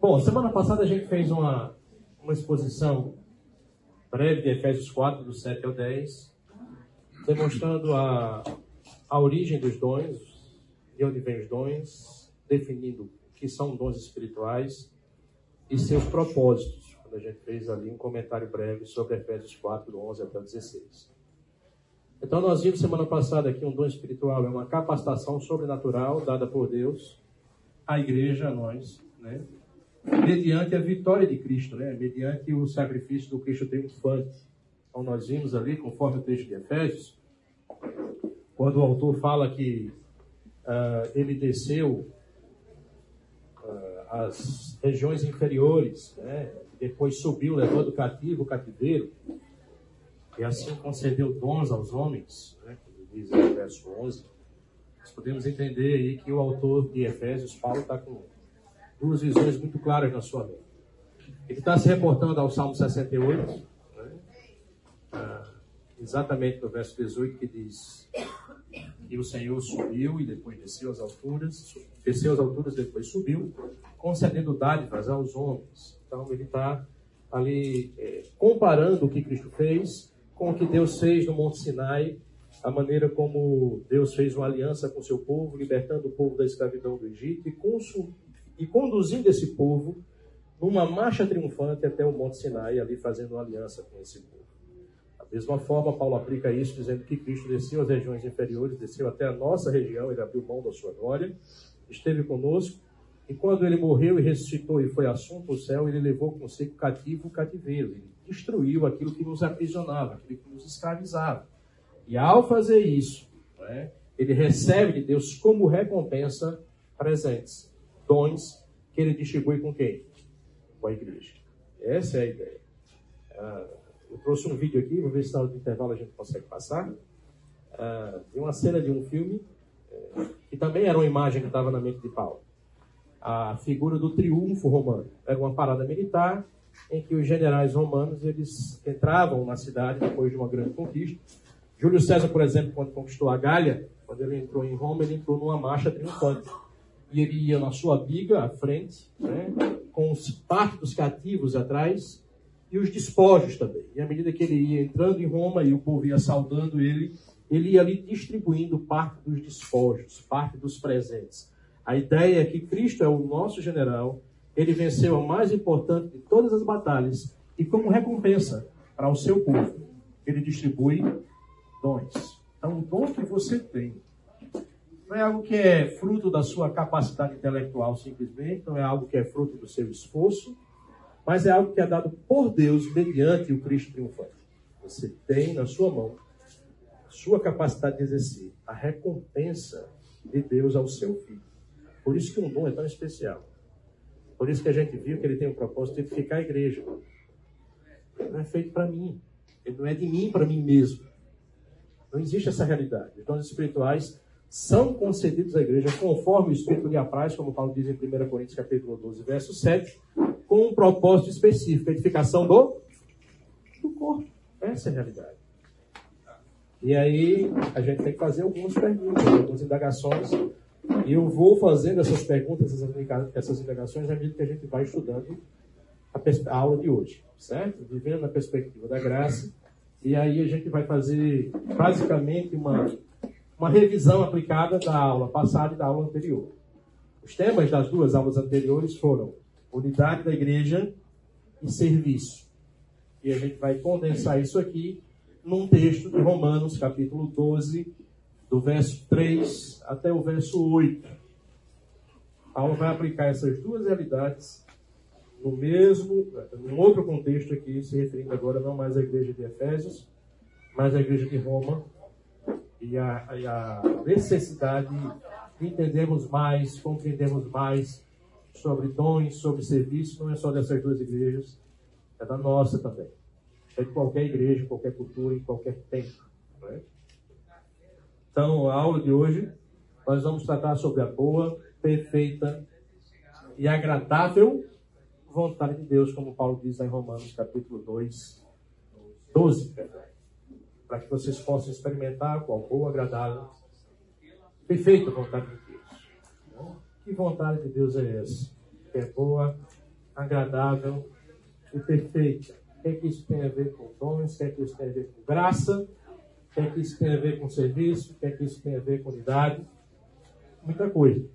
Bom, semana passada a gente fez uma, uma exposição breve de Efésios 4, do 7 ao 10, demonstrando a, a origem dos dons, de onde vêm os dons, definindo o que são dons espirituais e seus propósitos. Quando a gente fez ali um comentário breve sobre Efésios 4, do 11 até o 16. Então, nós vimos semana passada que um dom espiritual é uma capacitação sobrenatural dada por Deus à igreja, a nós, né? Mediante a vitória de Cristo, né? mediante o sacrifício do Cristo triunfante. Então, nós vimos ali, conforme o texto de Efésios, quando o autor fala que uh, ele desceu uh, às regiões inferiores, né? depois subiu, levando o cativo o cativeiro, e assim concedeu dons aos homens, né, como diz no verso 11, nós podemos entender aí que o autor de Efésios, Paulo, está com duas visões muito claras na sua mente. Ele está se reportando ao Salmo 68, né, ah, exatamente no verso 18, que diz que o Senhor subiu e depois desceu às alturas, desceu às alturas e depois subiu, concedendo dádivas aos homens. Então ele está ali é, comparando o que Cristo fez com o que Deus fez no Monte Sinai, a maneira como Deus fez uma aliança com seu povo, libertando o povo da escravidão do Egito e, e conduzindo esse povo numa marcha triunfante até o Monte Sinai, ali fazendo aliança com esse povo. Da mesma forma, Paulo aplica isso dizendo que Cristo desceu às regiões inferiores, desceu até a nossa região, ele abriu mão da sua glória, esteve conosco, e quando ele morreu e ressuscitou e foi assunto ao céu, ele levou consigo cativo o cativeiro. Ele destruiu aquilo que nos aprisionava, aquilo que nos escravizava. E ao fazer isso, né, ele recebe de Deus como recompensa presentes, dons que ele distribui com quem? Com a igreja. Essa é a ideia. Ah, eu trouxe um vídeo aqui, vou ver se na hora do intervalo a gente consegue passar, ah, de uma cena de um filme, eh, que também era uma imagem que estava na mente de Paulo. A figura do triunfo romano. Era uma parada militar, em que os generais romanos eles entravam na cidade depois de uma grande conquista. Júlio César, por exemplo, quando conquistou a Gália, quando ele entrou em Roma, ele entrou numa marcha triunfante. E ele ia na sua biga à frente, né, com parte dos cativos atrás e os despojos também. E à medida que ele ia entrando em Roma e o povo ia saudando ele, ele ia ali distribuindo parte dos despojos, parte dos presentes. A ideia é que Cristo é o nosso general ele venceu a mais importante de todas as batalhas e, como recompensa para o seu povo, ele distribui dons. Então, o dom que você tem não é algo que é fruto da sua capacidade intelectual simplesmente, não é algo que é fruto do seu esforço, mas é algo que é dado por Deus mediante o Cristo triunfante. Você tem na sua mão a sua capacidade de exercer a recompensa de Deus ao seu filho. Por isso que um dom é tão especial. Por isso que a gente viu que ele tem o propósito de edificar a igreja. Não é feito para mim. Ele não é de mim para mim mesmo. Não existe essa realidade. Os dons espirituais são concedidos à igreja conforme o Espírito lhe apraz, como Paulo diz em 1 Coríntios capítulo 12, verso 7, com um propósito específico, edificação do, do corpo. Essa é a realidade. E aí a gente tem que fazer algumas perguntas, algumas indagações e eu vou fazendo essas perguntas, essas indagações, à medida que a gente vai estudando a, a aula de hoje, certo? Vivendo na perspectiva da graça. E aí a gente vai fazer basicamente uma, uma revisão aplicada da aula passada e da aula anterior. Os temas das duas aulas anteriores foram unidade da igreja e serviço. E a gente vai condensar isso aqui num texto de Romanos, capítulo 12, do verso 3 até o verso 8. Paulo vai aplicar essas duas realidades no mesmo, num outro contexto aqui, se referindo agora não mais à igreja de Efésios, mas à igreja de Roma, e a, e a necessidade de entendermos mais, compreendermos mais sobre dons, sobre serviço, não é só dessas duas igrejas, é da nossa também. É de qualquer igreja, qualquer cultura, em qualquer tempo. É? Então, a aula de hoje, nós vamos tratar sobre a boa, perfeita e agradável vontade de Deus, como Paulo diz em Romanos capítulo 2, 12, para que vocês possam experimentar qual boa, agradável, perfeita vontade de Deus. Que vontade de Deus é essa? Que é boa, agradável e perfeita. O que, é que isso tem a ver com dons? O que, é que isso tem a ver com graça? O que, é que isso tem a ver com serviço? O que, é que isso tem a ver com unidade? Muita coisa.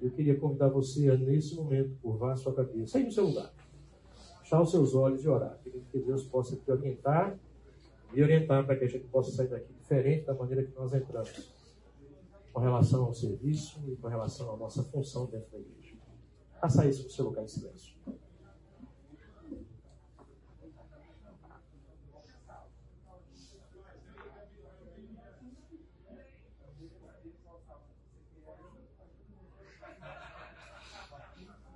Eu queria convidar você a, nesse momento, curvar a sua cabeça, sair do seu lugar, fechar os seus olhos e orar. Querendo que Deus possa te orientar e orientar para que a gente possa sair daqui diferente da maneira que nós entramos, com relação ao serviço e com relação à nossa função dentro da igreja. Faça isso no seu lugar em silêncio.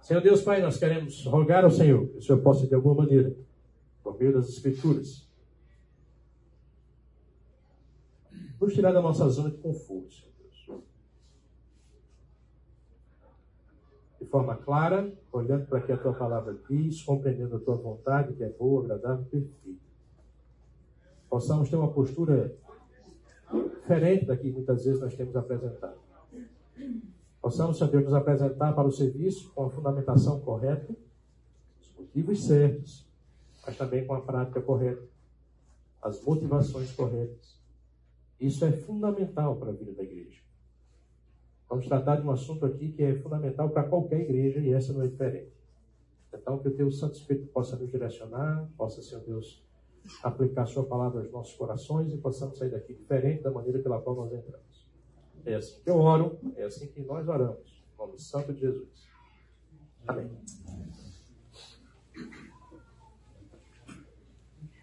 Senhor Deus Pai, nós queremos rogar ao Senhor que o Senhor possa, de alguma maneira, por meio das Escrituras, nos tirar da nossa zona de conforto, Senhor Deus. De forma clara, olhando para que a tua palavra diz, compreendendo a tua vontade, que é boa, agradável e perfeita. Possamos ter uma postura diferente da que muitas vezes nós temos apresentado possamos, Senhor Deus, nos apresentar para o serviço com a fundamentação correta, os motivos certos, mas também com a prática correta, as motivações corretas. Isso é fundamental para a vida da igreja. Vamos tratar de um assunto aqui que é fundamental para qualquer igreja e essa não é diferente. Então, que o Teu Santo Espírito possa nos direcionar, possa, Senhor Deus, aplicar Sua palavra aos nossos corações e possamos sair daqui diferente da maneira pela qual nós entramos. É assim que eu oro, é assim que nós oramos. Em nome santo de Jesus. Amém.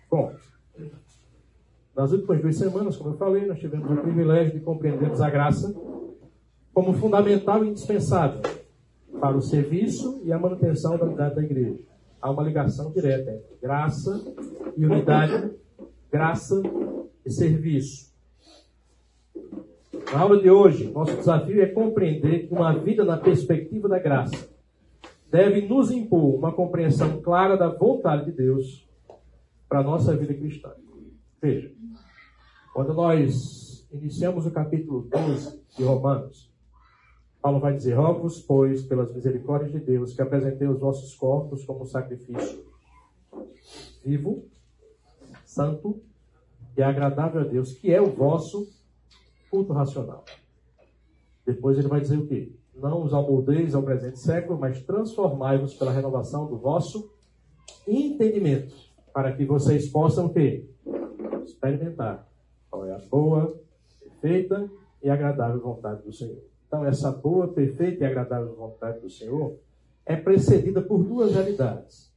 Bom, nas últimas duas semanas, como eu falei, nós tivemos o privilégio de compreendermos a graça como fundamental e indispensável para o serviço e a manutenção da unidade da igreja. Há uma ligação direta entre graça e unidade, graça e serviço. Na aula de hoje, nosso desafio é compreender que uma vida na perspectiva da graça deve nos impor uma compreensão clara da vontade de Deus para a nossa vida cristã. Veja, quando nós iniciamos o capítulo 12 de Romanos, Paulo vai dizer: Rogo-vos, pois, pelas misericórdias de Deus, que apresentei os vossos corpos como sacrifício vivo, santo e agradável a Deus, que é o vosso culto racional. Depois ele vai dizer o quê? Não os amoldeis ao presente século, mas transformai-vos pela renovação do vosso entendimento, para que vocês possam ter, experimentar qual é a boa, perfeita e agradável vontade do Senhor. Então, essa boa, perfeita e agradável vontade do Senhor é precedida por duas realidades,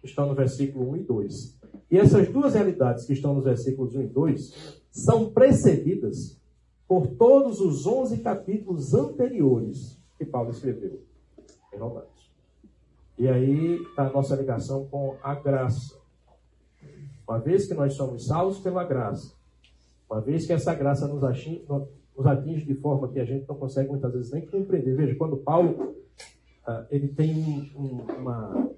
que estão no versículo 1 e 2. E essas duas realidades que estão nos versículos 1 e 2 são precedidas por todos os 11 capítulos anteriores que Paulo escreveu em Romanos. E aí está a nossa ligação com a graça. Uma vez que nós somos salvos pela graça, uma vez que essa graça nos atinge, nos atinge de forma que a gente não consegue muitas vezes nem compreender. Veja, quando Paulo uh, ele tem um, uma,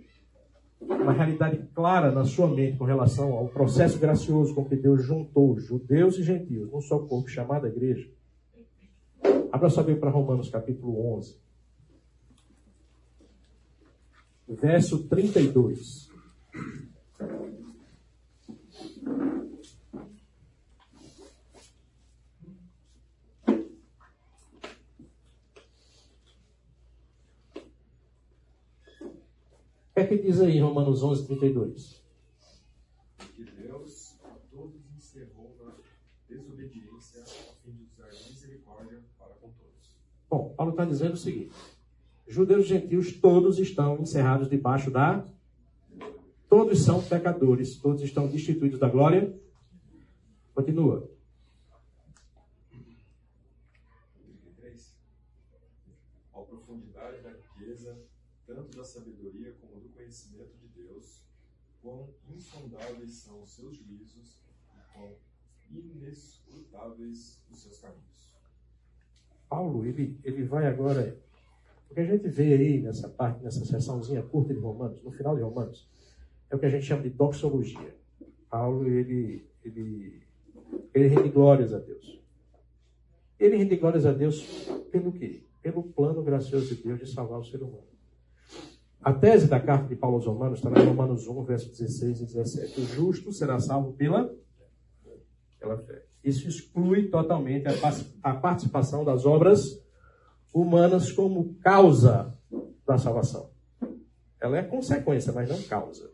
uma realidade clara na sua mente com relação ao processo gracioso com que Deus juntou judeus e gentios num só corpo chamado igreja. Abra sua Bíblia para Romanos capítulo 11. Verso 32. É que diz aí Romanos 11, 32? Que Deus a todos encerrou na desobediência a fim de usar misericórdia para com todos. Bom, Paulo está dizendo o seguinte: judeus e gentios todos estão encerrados debaixo da. Todos são pecadores, todos estão destituídos da glória. Continua. 33. A profundidade da riqueza, tanto da sabedoria como do conhecimento de Deus, quão insondáveis são os seus juízos e quão inescrutáveis os seus caminhos. Paulo, ele, ele vai agora. O que a gente vê aí nessa parte, nessa sessãozinha curta de Romanos, no final de Romanos, é o que a gente chama de doxologia. Paulo, ele, ele, ele rende glórias a Deus. Ele rende glórias a Deus pelo quê? Pelo plano gracioso de Deus de salvar o ser humano. A tese da carta de Paulo aos Romanos está em Romanos 1, versos 16 e 17. O justo será salvo pela, pela fé. Isso exclui totalmente a participação das obras humanas como causa da salvação. Ela é consequência, mas não causa.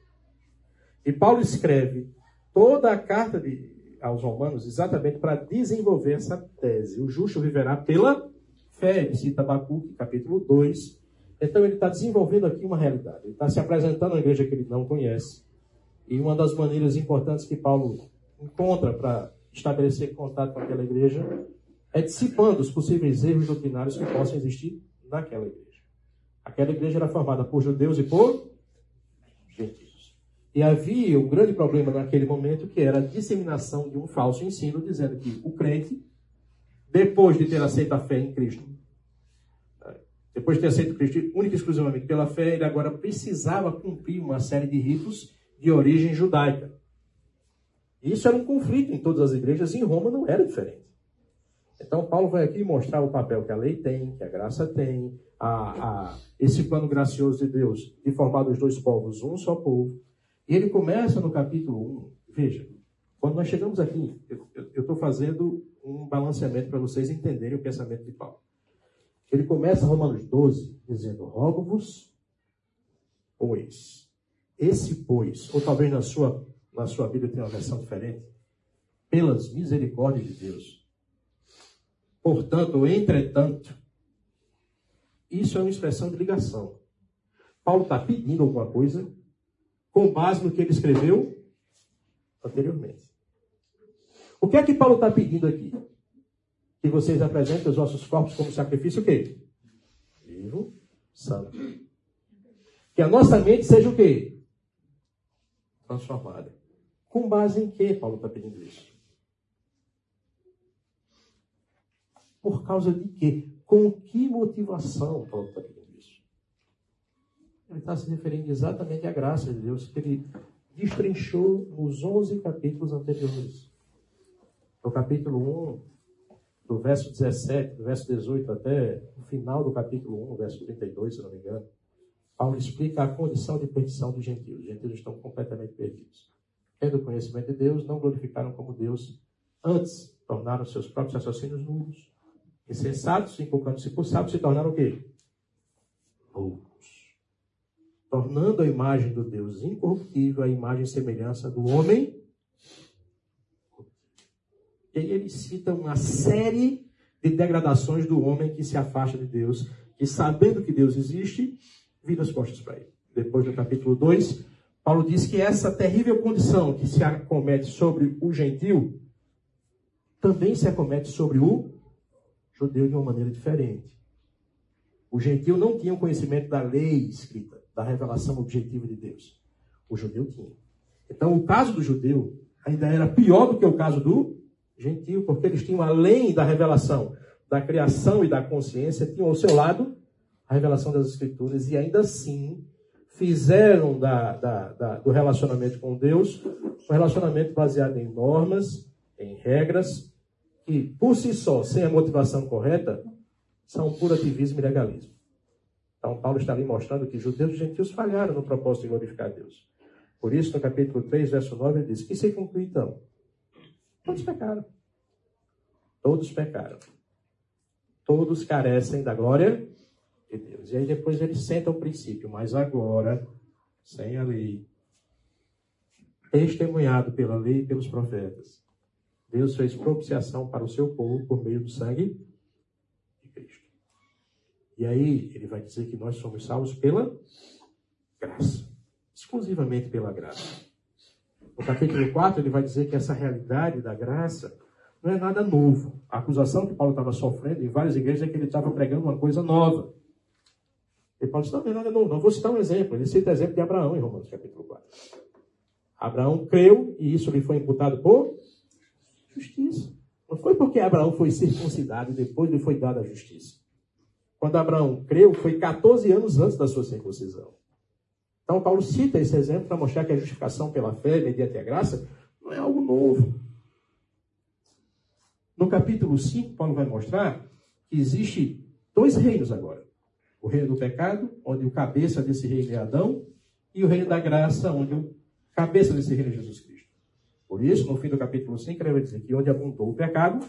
E Paulo escreve toda a carta de, aos Romanos exatamente para desenvolver essa tese. O justo viverá pela fé, cita Abacuque, capítulo 2. Então ele está desenvolvendo aqui uma realidade. Ele está se apresentando à igreja que ele não conhece. E uma das maneiras importantes que Paulo encontra para estabelecer contato com aquela igreja é dissipando os possíveis erros doutrinários que possam existir naquela igreja. Aquela igreja era formada por judeus e por gentios. E havia um grande problema naquele momento que era a disseminação de um falso ensino dizendo que o crente, depois de ter aceito a fé em Cristo, depois de ter aceito Cristo única e exclusivamente pela fé, ele agora precisava cumprir uma série de ritos de origem judaica. Isso era um conflito em todas as igrejas, e em Roma não era diferente. Então, Paulo vai aqui mostrar o papel que a lei tem, que a graça tem, a, a, esse plano gracioso de Deus de formar dos dois povos um só povo. E ele começa no capítulo 1. Veja, quando nós chegamos aqui, eu estou fazendo um balanceamento para vocês entenderem o pensamento de Paulo. Ele começa Romanos 12 dizendo: Rogo-vos, pois. Esse pois, ou talvez na sua, na sua Bíblia tenha uma versão diferente, pelas misericórdias de Deus. Portanto, entretanto, isso é uma expressão de ligação. Paulo está pedindo alguma coisa com base no que ele escreveu anteriormente. O que é que Paulo está pedindo aqui? Que vocês apresentem os vossos corpos como sacrifício o quê? Vivo, santo. Que a nossa mente seja o quê? Transformada. Com base em que Paulo está pedindo isso? Por causa de quê? Com que motivação Paulo está pedindo? Ele está se referindo exatamente à graça de Deus que ele destrinchou nos 11 capítulos anteriores. No capítulo 1, do verso 17, do verso 18 até o final do capítulo 1, verso 32, se não me engano, Paulo explica a condição de perdição dos gentios. Os gentios estão completamente perdidos. Tendo conhecimento de Deus, não glorificaram como Deus, antes tornaram seus próprios raciocínios nulos insensatos, inculcando-se por sábios, se tornaram o quê? Loucos. Tornando a imagem do Deus incorruptível a imagem e semelhança do homem. E aí ele cita uma série de degradações do homem que se afasta de Deus, que sabendo que Deus existe, vira as costas para ele. Depois no capítulo 2, Paulo diz que essa terrível condição que se acomete sobre o gentil, também se acomete sobre o judeu de uma maneira diferente. O gentil não tinha o conhecimento da lei escrita, da revelação objetiva de Deus. O judeu tinha. Então, o caso do judeu ainda era pior do que o caso do gentil, porque eles tinham, além da revelação da criação e da consciência, tinham ao seu lado a revelação das Escrituras, e ainda assim fizeram da, da, da, do relacionamento com Deus um relacionamento baseado em normas, em regras, que, por si só, sem a motivação correta, são puro ativismo e legalismo. Então, Paulo está ali mostrando que judeus e gentios falharam no propósito de glorificar Deus. Por isso, no capítulo 3, verso 9, ele diz: Que se conclui então? Todos pecaram. Todos pecaram. Todos carecem da glória de Deus. E aí depois ele senta o princípio, mas agora, sem a lei, testemunhado pela lei e pelos profetas, Deus fez propiciação para o seu povo por meio do sangue de Cristo. E aí ele vai dizer que nós somos salvos pela graça, exclusivamente pela graça. No capítulo 4, ele vai dizer que essa realidade da graça não é nada novo. A acusação que Paulo estava sofrendo em várias igrejas é que ele estava pregando uma coisa nova. E Paulo disse, não, não é nada novo. Não vou citar um exemplo. Ele cita o exemplo de Abraão em Romanos capítulo 4. Abraão creu e isso lhe foi imputado por Justiça. Não foi porque Abraão foi circuncidado e depois lhe foi dada a justiça. Quando Abraão creu, foi 14 anos antes da sua circuncisão. Então, Paulo cita esse exemplo para mostrar que a justificação pela fé, mediante a graça, não é algo novo. No capítulo 5, Paulo vai mostrar que existe dois reinos agora. O reino do pecado, onde o cabeça desse reino é Adão, e o reino da graça, onde o cabeça desse reino é Jesus Cristo. Por isso, no fim do capítulo 5, ele vai dizer que onde abundou o pecado,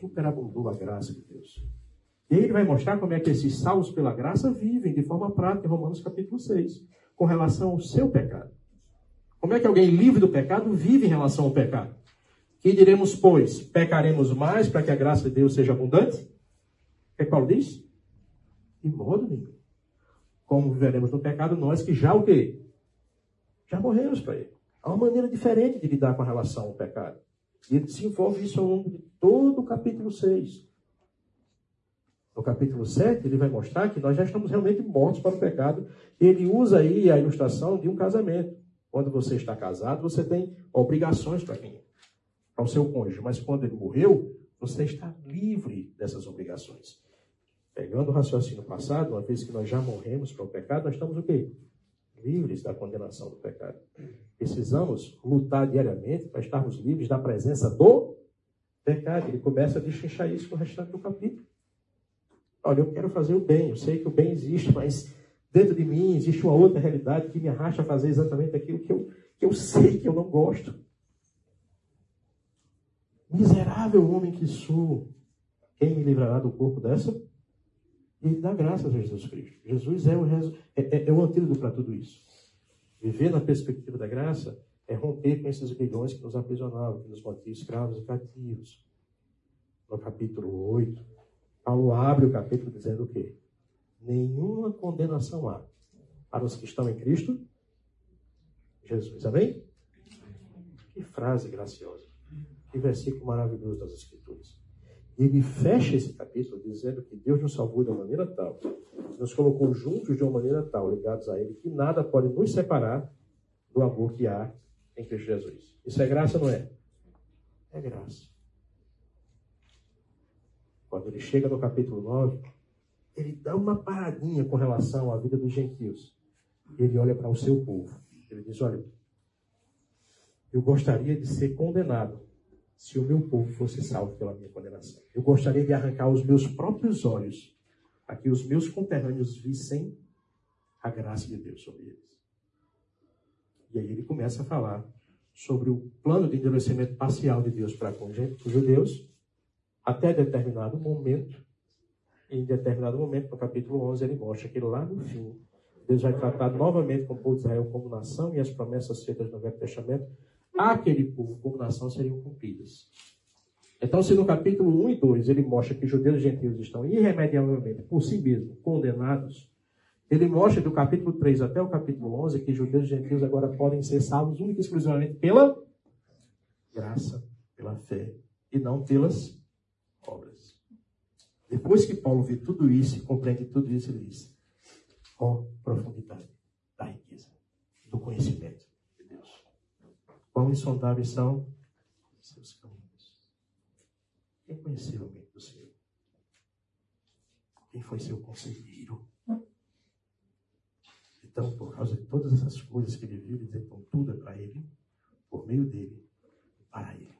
superabundou a graça de Deus. E ele vai mostrar como é que esses salvos pela graça vivem de forma prática em Romanos capítulo 6, com relação ao seu pecado. Como é que alguém livre do pecado vive em relação ao pecado? Que diremos, pois, pecaremos mais para que a graça de Deus seja abundante? O que Paulo diz? De modo nenhum. Como viveremos no pecado, nós que já o quê? Já morremos para ele. Há uma maneira diferente de lidar com relação ao pecado. E ele desenvolve isso ao longo de todo o capítulo 6. No capítulo 7, ele vai mostrar que nós já estamos realmente mortos para o pecado. Ele usa aí a ilustração de um casamento. Quando você está casado, você tem obrigações para quem? Para o seu cônjuge. Mas quando ele morreu, você está livre dessas obrigações. Pegando o raciocínio passado, uma vez que nós já morremos para o pecado, nós estamos o quê? Livres da condenação do pecado. Precisamos lutar diariamente para estarmos livres da presença do pecado. Ele começa a destrinchar isso no restante do capítulo. Olha, eu quero fazer o bem, eu sei que o bem existe, mas dentro de mim existe uma outra realidade que me arrasta a fazer exatamente aquilo que eu, que eu sei que eu não gosto. Miserável homem que sou, quem me livrará do corpo dessa? E dá graças a Jesus Cristo. Jesus é o, é, é, é o antídoto para tudo isso. Viver na perspectiva da graça é romper com esses grilhões que nos aprisionavam, que nos mantinham escravos e cativos. No capítulo 8, Paulo abre o capítulo dizendo o quê? Nenhuma condenação há para os que estão em Cristo Jesus. Amém? Que frase graciosa. Que versículo maravilhoso das Escrituras. E ele fecha esse capítulo dizendo que Deus nos salvou de uma maneira tal, nos colocou juntos de uma maneira tal, ligados a Ele, que nada pode nos separar do amor que há em Cristo Jesus. Isso é graça, não é? É graça. Quando ele chega no capítulo 9, ele dá uma paradinha com relação à vida dos gentios. Ele olha para o seu povo. Ele diz: Olha, eu gostaria de ser condenado se o meu povo fosse salvo pela minha condenação. Eu gostaria de arrancar os meus próprios olhos a que os meus conterrâneos vissem a graça de Deus sobre eles. E aí ele começa a falar sobre o plano de endurecimento parcial de Deus para com os judeus até determinado momento. Em determinado momento, no capítulo 11, ele mostra que lá no fim, Deus vai tratar novamente com o povo de Israel como nação e as promessas feitas no Velho Testamento àquele povo como nação seriam cumpridas. Então, se no capítulo 1 e 2 ele mostra que judeus e gentios estão irremediavelmente por si mesmos condenados, ele mostra do capítulo 3 até o capítulo 11 que judeus e gentios agora podem ser salvos única e exclusivamente pela graça, pela fé, e não pelas. Depois que Paulo vê tudo isso e compreende tudo isso, ele diz: ó oh, profundidade da riqueza, do conhecimento de Deus. Quão insondáveis são seus caminhos. Quem conheceu o mente do Senhor? Quem foi seu conselheiro? Então, por causa de todas essas coisas que ele viu, ele então tudo é para ele, por meio dele, para ele.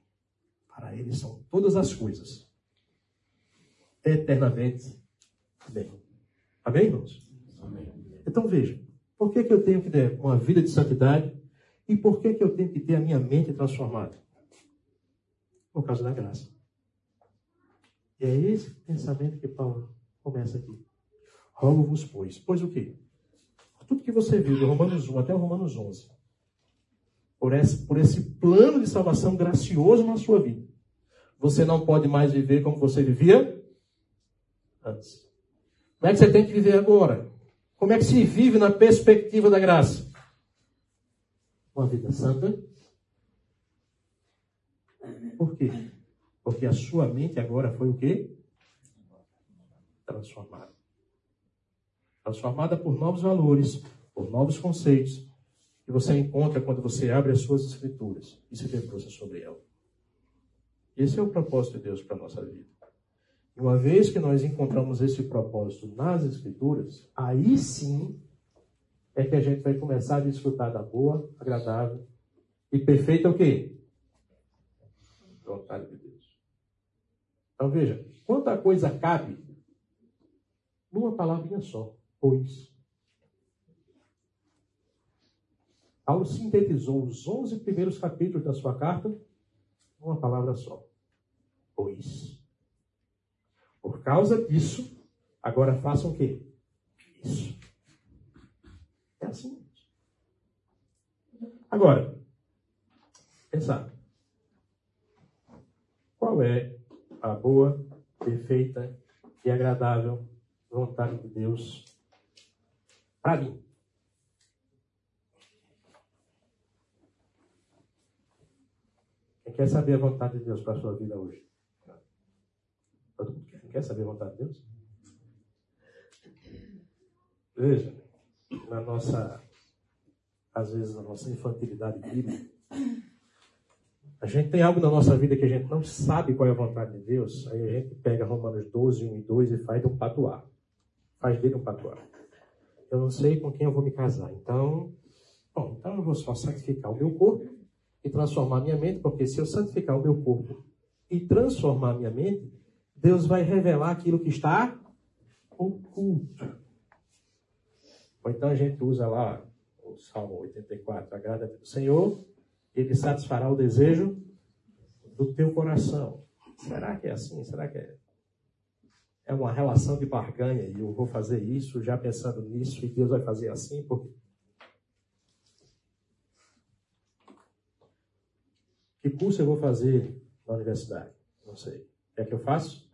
Para ele são todas as coisas eternamente bem. Amém, irmãos? Amém. Então veja, por que, que eu tenho que ter uma vida de santidade e por que, que eu tenho que ter a minha mente transformada? Por causa da graça. E é esse pensamento que Paulo começa aqui. Rogo-vos, pois. Pois o quê? Tudo que você viu, de Romanos 1 até Romanos 11, por esse, por esse plano de salvação gracioso na sua vida, você não pode mais viver como você vivia. Como é que você tem que viver agora? Como é que se vive na perspectiva da graça? Uma vida santa. Por quê? Porque a sua mente agora foi o quê? Transformada. Transformada por novos valores, por novos conceitos, que você encontra quando você abre as suas escrituras e se debruça sobre ela. Esse é o propósito de Deus para a nossa vida. Uma vez que nós encontramos esse propósito nas Escrituras, aí sim é que a gente vai começar a desfrutar da boa, agradável e perfeita o quê? Vontade de Deus. Então veja, quanta coisa cabe numa palavrinha só, pois. Paulo sintetizou os 11 primeiros capítulos da sua carta numa palavra só, pois. Por causa disso, agora façam o quê? Isso. É assim. Agora, pensar. Qual é a boa, perfeita e agradável vontade de Deus para mim? Quem quer saber a vontade de Deus para a sua vida hoje? Quer, saber a vontade de Deus? Veja, na nossa, às vezes, na nossa infantilidade bíblica, a gente tem algo na nossa vida que a gente não sabe qual é a vontade de Deus, aí a gente pega Romanos 12, 1 e 2 e faz de um patuar. Faz dele um patuar. Eu não sei com quem eu vou me casar, então, bom, então eu vou só sacrificar o meu corpo e transformar minha mente, porque se eu santificar o meu corpo e transformar minha mente, Deus vai revelar aquilo que está oculto. Ou então a gente usa lá o Salmo 84, agrada do Senhor ele satisfará o desejo do teu coração. Será que é assim? Será que é? É uma relação de barganha e eu vou fazer isso já pensando nisso e Deus vai fazer assim? Porque... Que curso eu vou fazer na universidade? Não sei. O que é que eu faço?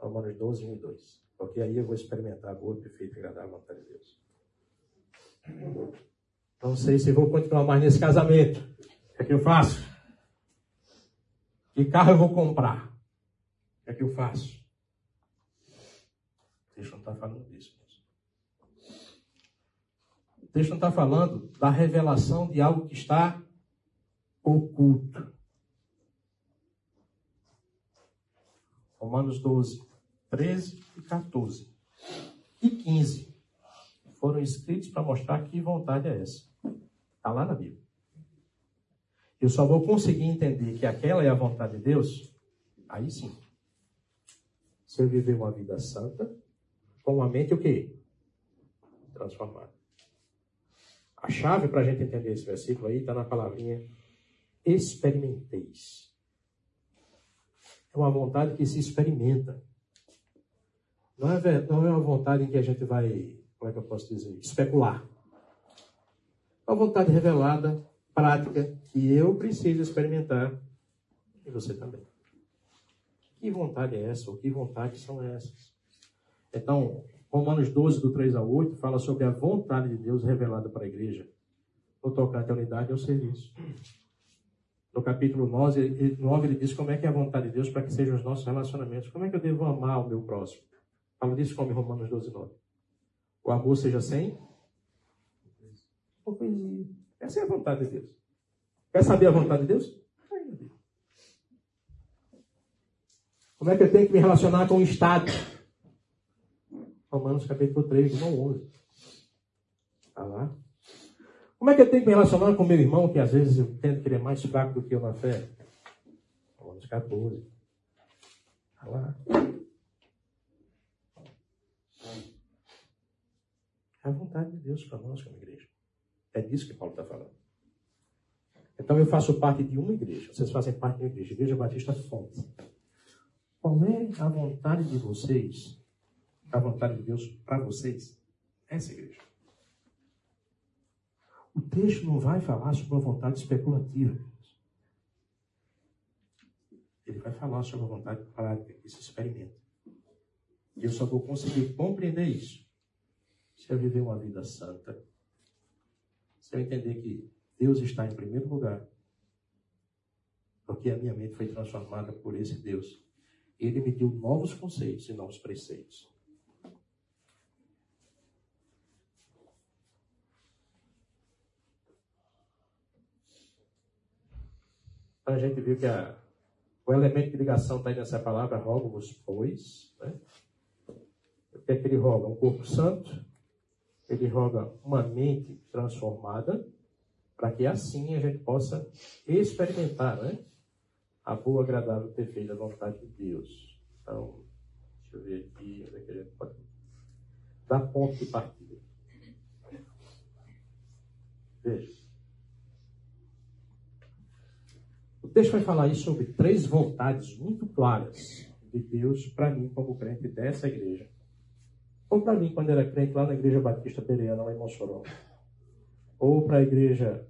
Romanos 12, 1 e 2. Porque aí eu vou experimentar a boa, perfeita e agradável vontade de Deus. Não sei se vou continuar mais nesse casamento que é que eu faço? Que carro eu vou comprar? O que é que eu faço? O texto não está falando disso. O texto não está falando da revelação de algo que está oculto. Romanos 12, 13 e 14. E 15 foram escritos para mostrar que vontade é essa. Está lá na Bíblia. Eu só vou conseguir entender que aquela é a vontade de Deus, aí sim. Se eu viver uma vida santa, com uma mente o quê? Transformada. A chave para a gente entender esse versículo aí está na palavrinha experimenteis. É uma vontade que se experimenta. Não é, não é uma vontade em que a gente vai, como é que eu posso dizer, especular. É uma vontade revelada prática que eu preciso experimentar e você também. Que vontade é essa? Ou que vontades são essas? Então, Romanos 12, do 3 ao 8, fala sobre a vontade de Deus revelada para a igreja no tocante à unidade e ao serviço. No capítulo 9, ele diz como é que é a vontade de Deus para que sejam os nossos relacionamentos. Como é que eu devo amar o meu próximo? Fala disso como em Romanos 12, 9. O amor seja sem hipocrisia. Essa é a vontade de Deus. Quer saber a vontade de Deus? Como é que eu tenho que me relacionar com o Estado? Romanos capítulo 3, não 11. Está lá. Como é que eu tenho que me relacionar com meu irmão, que às vezes eu tento que ele é mais fraco do que eu na fé? Romanos 14. Está lá. É a vontade de Deus para nós como igreja. É disso que Paulo está falando. Então eu faço parte de uma igreja. Vocês fazem parte de uma igreja, Igreja Batista Fonte. Qual é a vontade de vocês, a vontade de Deus para vocês? Essa igreja. O texto não vai falar sobre a vontade especulativa. Ele vai falar sobre a vontade prática que se experimenta. E eu só vou conseguir compreender isso se eu viver uma vida santa se eu entender que Deus está em primeiro lugar, porque a minha mente foi transformada por esse Deus. Ele me deu novos conceitos e novos preceitos. Então a gente viu que a, o elemento de ligação está aí nessa palavra, rogo-vos, pois. Né? O que é que ele roga? Um corpo santo, ele roga uma mente transformada, para que assim a gente possa experimentar né? a boa, agradável, perfeita vontade de Deus. Então, deixa eu ver aqui, onde é que a gente pode. da ponto de partida. Veja. O texto vai falar aí sobre três vontades muito claras de Deus para mim como crente dessa igreja. Ou para mim quando era crente lá na igreja Batista Pereira, lá em Mossoró. Ou para a igreja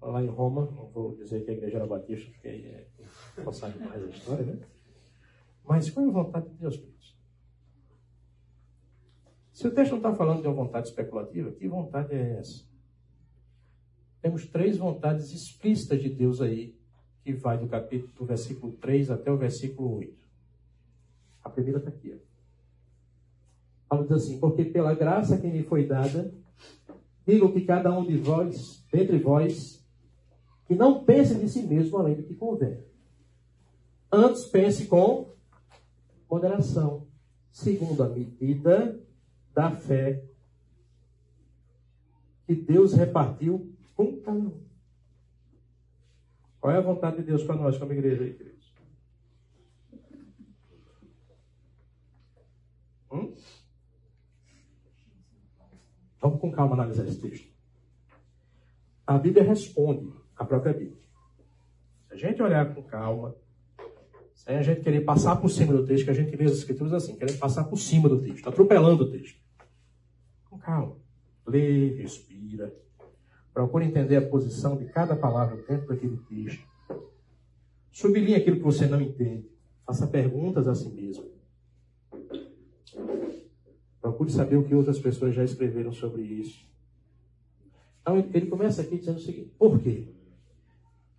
lá em Roma, não vou dizer que a igreja era batista, porque aí é passar mais a história, né? Mas qual é a vontade de Deus, queridos? Se o texto não está falando de uma vontade especulativa, que vontade é essa? Temos três vontades explícitas de Deus aí, que vai do capítulo do versículo 3 até o versículo 8. A primeira está aqui. Ó. Paulo diz assim: Porque pela graça que me foi dada, digo que cada um de vós, dentre vós, que não pense de si mesmo além do que convém. Antes pense com moderação, segundo a medida da fé que Deus repartiu com cada um. Qual é a vontade de Deus para nós como igreja aí, queridos? Hum? Vamos com calma analisar esse texto. A Bíblia responde a própria Bíblia. Se a gente olhar com calma, sem a gente querer passar por cima do texto, que a gente lê as escrituras assim, querendo passar por cima do texto, atropelando o texto. Com calma. Lê, respira. Procure entender a posição de cada palavra dentro daquele texto. Sublinhe aquilo que você não entende. Faça perguntas a si mesmo. Procure saber o que outras pessoas já escreveram sobre isso. Então, ele começa aqui dizendo o seguinte: por quê?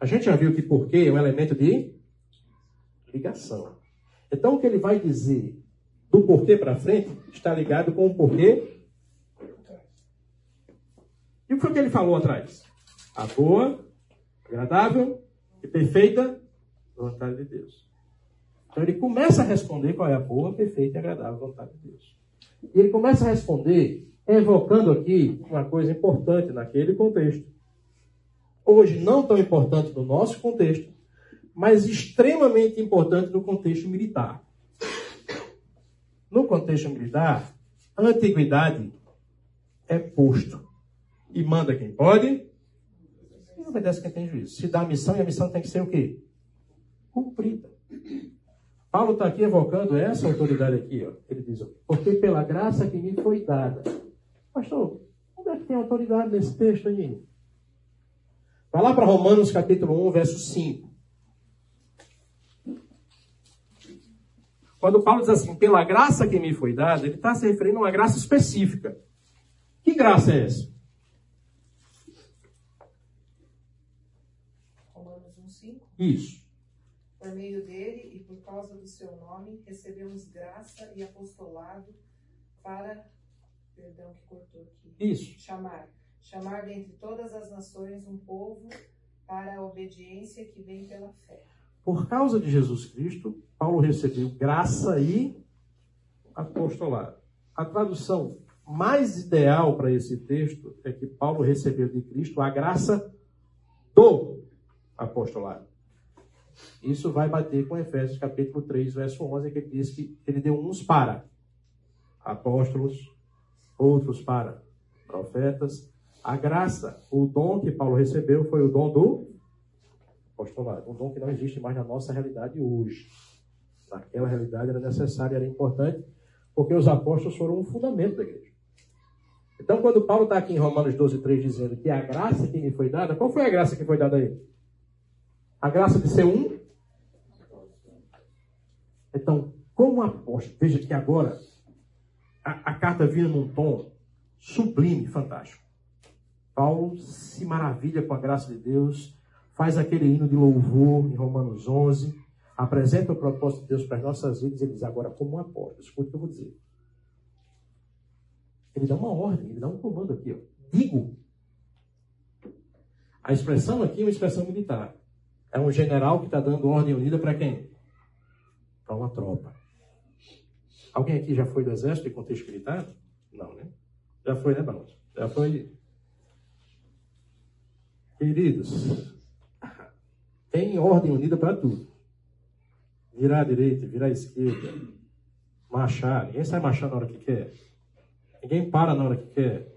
A gente já viu que porquê é um elemento de ligação. Então, o que ele vai dizer do porquê para frente está ligado com o porquê. E o que foi que ele falou atrás? A boa, agradável e perfeita vontade de Deus. Então, ele começa a responder qual é a boa, perfeita e agradável vontade de Deus. E ele começa a responder evocando aqui uma coisa importante naquele contexto hoje não tão importante no nosso contexto, mas extremamente importante no contexto militar. No contexto militar, a antiguidade é posto. E manda quem pode e obedece quem tem juízo. Se dá a missão, e a missão tem que ser o quê? Cumprida. Paulo está aqui evocando essa autoridade aqui. Ó. Ele diz, porque pela graça que me foi dada. Pastor, onde é que tem autoridade nesse texto aí? Vai lá para Romanos capítulo 1, verso 5. Quando Paulo diz assim, pela graça que me foi dada, ele está se referindo a uma graça específica. Que graça é essa? Romanos 1, 5. Isso. Por meio dele causa do seu nome, recebemos graça e apostolado para. Perdão que cortou aqui. Isso. Chamar chamar dentre todas as nações um povo para a obediência que vem pela fé. Por causa de Jesus Cristo, Paulo recebeu graça e apostolado. A tradução mais ideal para esse texto é que Paulo recebeu de Cristo a graça do apostolado. Isso vai bater com Efésios capítulo 3, verso 11, que ele diz que ele deu uns para apóstolos, outros para profetas, a graça, o dom que Paulo recebeu foi o dom do apostolado, um dom que não existe mais na nossa realidade hoje. Naquela realidade era necessário, era importante, porque os apóstolos foram o fundamento da igreja. Então, quando Paulo está aqui em Romanos 12, 3, dizendo que a graça que me foi dada, qual foi a graça que foi dada a ele? A graça de ser um? Então, como apóstolo, veja que agora a, a carta vira num tom sublime, fantástico. Paulo se maravilha com a graça de Deus, faz aquele hino de louvor em Romanos 11, apresenta o propósito de Deus para as nossas vidas e diz: agora, como apóstolo, escuta o que eu vou dizer. Ele dá uma ordem, ele dá um comando aqui, ó. Digo. A expressão aqui é uma expressão militar. É um general que está dando ordem unida para quem? Para uma tropa. Alguém aqui já foi do exército em contexto militar? Não, né? Já foi, né, Barros? Já foi Queridos, tem ordem unida para tudo. Virar à direita, virar à esquerda, marchar. Ninguém sai marchando na hora que quer. Ninguém para na hora que quer.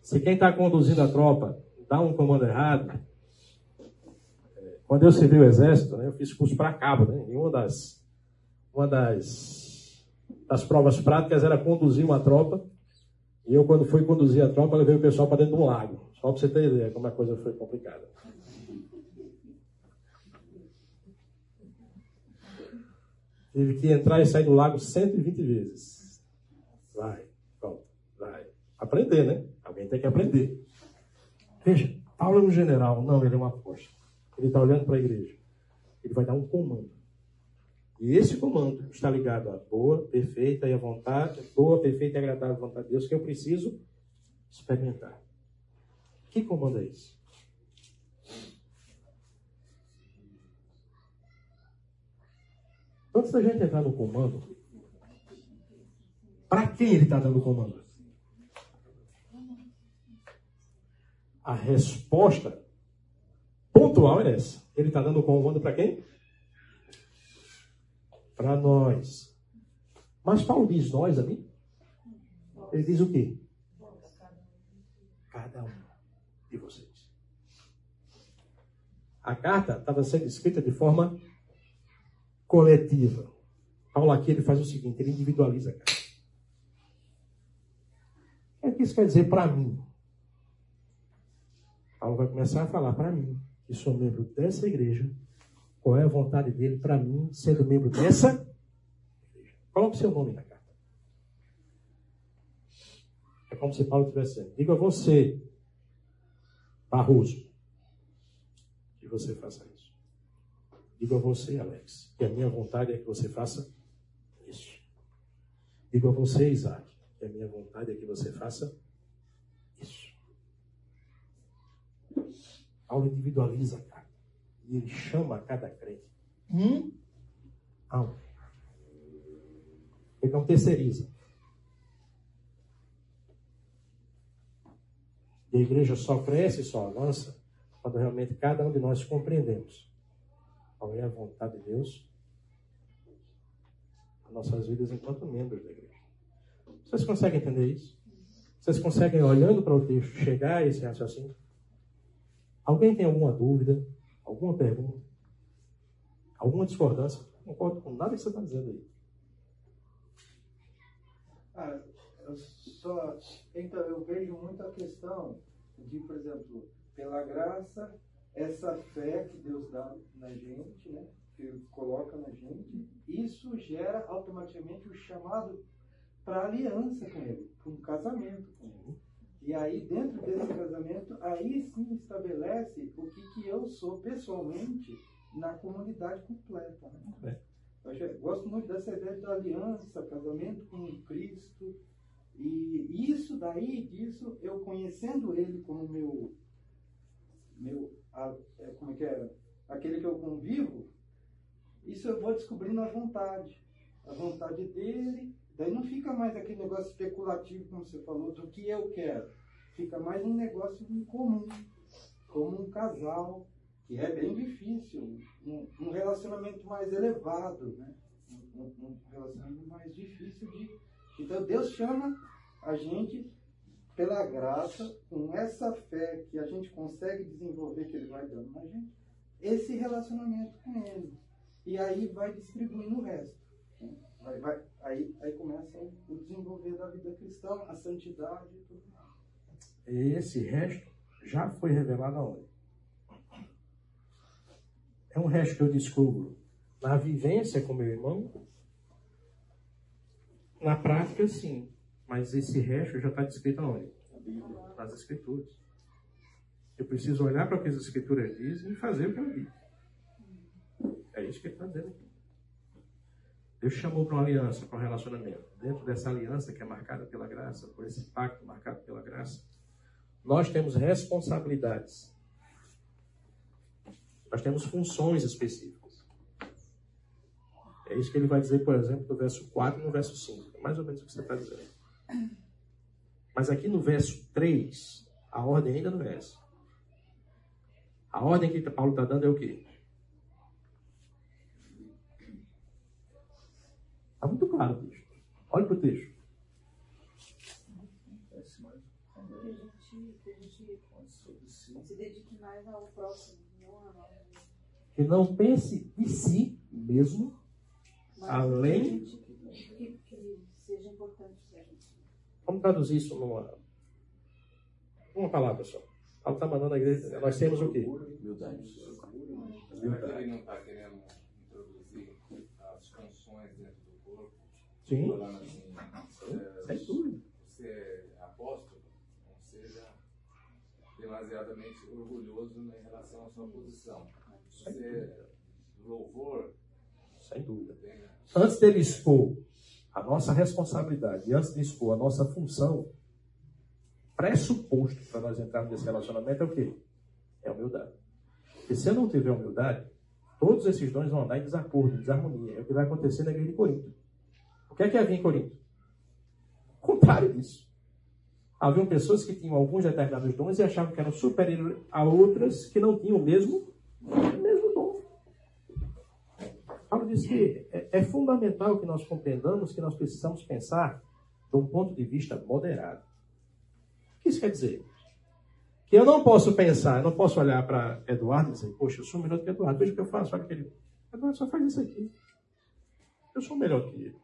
Se quem está conduzindo a tropa dá um comando errado, quando eu servi o exército, né, eu fiz curso para cabo, né, e uma das, uma das, das provas práticas era conduzir uma tropa, e eu quando fui conduzir a tropa, levei o pessoal para dentro de um lago, só para você ter ideia como a coisa foi complicada. Tive que entrar e sair do lago 120 vezes. Vai, volta, vai. Aprender, né? Alguém tem que aprender. Veja, Paulo é um general. Não, ele é um apóstolo. Ele está olhando para a igreja. Ele vai dar um comando. E esse comando está ligado à boa, perfeita e à vontade, boa, perfeita e agradável vontade de Deus que eu preciso experimentar. Que comando é esse? Antes da gente entrar no comando, para quem ele está dando o comando? A resposta pontual é essa. Ele está dando comando para quem? Para nós. Mas Paulo diz nós ali. Ele diz o quê? Cada um de vocês. A carta estava sendo escrita de forma coletiva. Paulo aqui ele faz o seguinte, ele individualiza a carta. O que isso quer dizer para mim? Paulo vai começar a falar para mim, que sou membro dessa igreja, qual é a vontade dele para mim, sendo membro dessa igreja. Coloque seu nome na carta. É como se Paulo estivesse dizendo, diga a você, Barroso, que você faça isso. Digo a você, Alex, que a minha vontade é que você faça isso. Digo a você, Isaac, que a minha vontade é que você faça isso. Paulo individualiza a carta. E ele chama cada crente um a um. Ele não terceiriza. E a igreja só cresce, só avança, quando realmente cada um de nós compreendemos qual é a vontade de Deus nas nossas vidas enquanto membros da igreja. Vocês conseguem entender isso? Vocês conseguem, olhando para o texto, chegar a esse raciocínio? Alguém tem alguma dúvida? Alguma pergunta? Alguma discordância? Não concordo com nada que você está dizendo aí. Ah, eu só, então, eu vejo muito a questão de, por exemplo, pela graça essa fé que Deus dá na gente, né, que coloca na gente, isso gera automaticamente o chamado para aliança com Ele, para um casamento com Ele. E aí, dentro desse casamento, aí sim estabelece o que, que eu sou pessoalmente na comunidade completa. Né? É. Eu gosto muito dessa ideia da aliança, casamento com Cristo. E isso daí, disso, eu conhecendo Ele como meu, meu a, é, como é que é, aquele que eu convivo, isso eu vou descobrindo a vontade. A vontade dele, daí não fica mais aquele negócio especulativo, como você falou, do que eu quero. Fica mais um negócio em comum, como um casal, que é bem difícil, um, um relacionamento mais elevado, né? Um, um, relacionamento mais difícil de. Então Deus chama a gente pela graça, com essa fé que a gente consegue desenvolver, que Ele vai dando na gente, esse relacionamento com Ele. E aí vai distribuindo o resto. Né? Vai, vai, aí, aí começa o desenvolver da vida cristã, a santidade e tudo mais. Esse resto já foi revelado aonde? É um resto que eu descubro na vivência com meu irmão. Na prática, sim. Mas esse resto já está descrito aonde? Nas Escrituras. Eu preciso olhar para o que as Escrituras dizem e fazer o que eu digo. É isso que ele está dizendo aqui. Deus chamou para uma aliança, para um relacionamento. Dentro dessa aliança que é marcada pela graça, por esse pacto marcado pela graça, nós temos responsabilidades. Nós temos funções específicas. É isso que ele vai dizer, por exemplo, no verso 4 e no verso 5. É mais ou menos o que você está dizendo. Mas aqui no verso 3, a ordem ainda não é essa. A ordem que Paulo está dando é o quê? Está muito claro, bicho. Olha para o texto. Se dedique mais ao próximo, não a nós. Que não pense de si mesmo, Mas Além- Que, que seja importante para a gente. Vamos traduzir isso numa, uma palavra só. Paulo está mandando a igreja. Nós temos o quê? Humildade. Que ele não está querendo introduzir as funções dentro do corpo? Sim, Falando assim, é, sem dúvida. você é apóstolo, não seja demasiadamente orgulhoso em relação à sua posição. Você é louvor, Sem dúvida. tem, Antes dele expor a nossa responsabilidade antes de expor a nossa função, pressuposto para nós entrarmos nesse relacionamento é o quê? É a humildade. Porque se eu não tiver humildade, todos esses dons vão andar em desacordo, em desarmonia. É o que vai acontecer na igreja de Corinto. O que é que havia em Corinto? O contrário disso. Haviam pessoas que tinham alguns determinados dons e achavam que eram superiores a outras que não tinham o mesmo, o mesmo dom. Paulo diz que é, é fundamental que nós compreendamos que nós precisamos pensar de um ponto de vista moderado. O que isso quer dizer? Que eu não posso pensar, eu não posso olhar para Eduardo e dizer, poxa, eu sou melhor do que Eduardo, veja o que eu faço, olha aquele. Eduardo só faz isso aqui. Eu sou melhor que ele.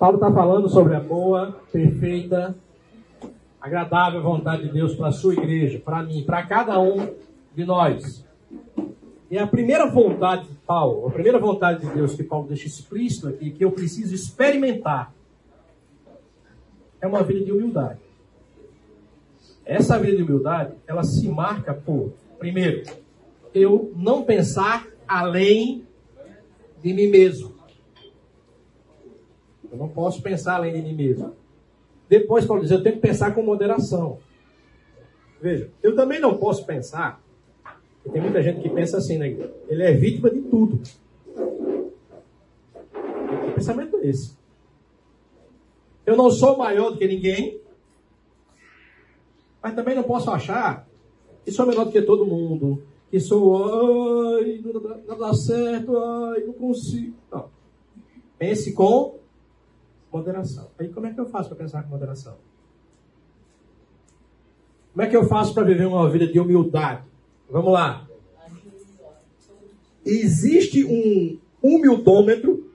Paulo está falando sobre a boa, perfeita, agradável vontade de Deus para a sua igreja, para mim, para cada um de nós. E a primeira vontade de Paulo, a primeira vontade de Deus que Paulo deixa explícito aqui, que eu preciso experimentar, é uma vida de humildade. Essa vida de humildade, ela se marca por, primeiro, eu não pensar além de mim mesmo. Eu não posso pensar além de mim mesmo. Depois, Paulo diz, eu tenho que pensar com moderação. Veja, eu também não posso pensar tem muita gente que pensa assim, né? Ele é vítima de tudo. O pensamento é esse. Eu não sou maior do que ninguém, mas também não posso achar que sou melhor do que todo mundo. Que sou, ai, não dá, não dá certo, ai, não consigo. Não. Pense com moderação. Aí como é que eu faço para pensar com moderação? Como é que eu faço para viver uma vida de humildade? Vamos lá. Existe um humildômetro.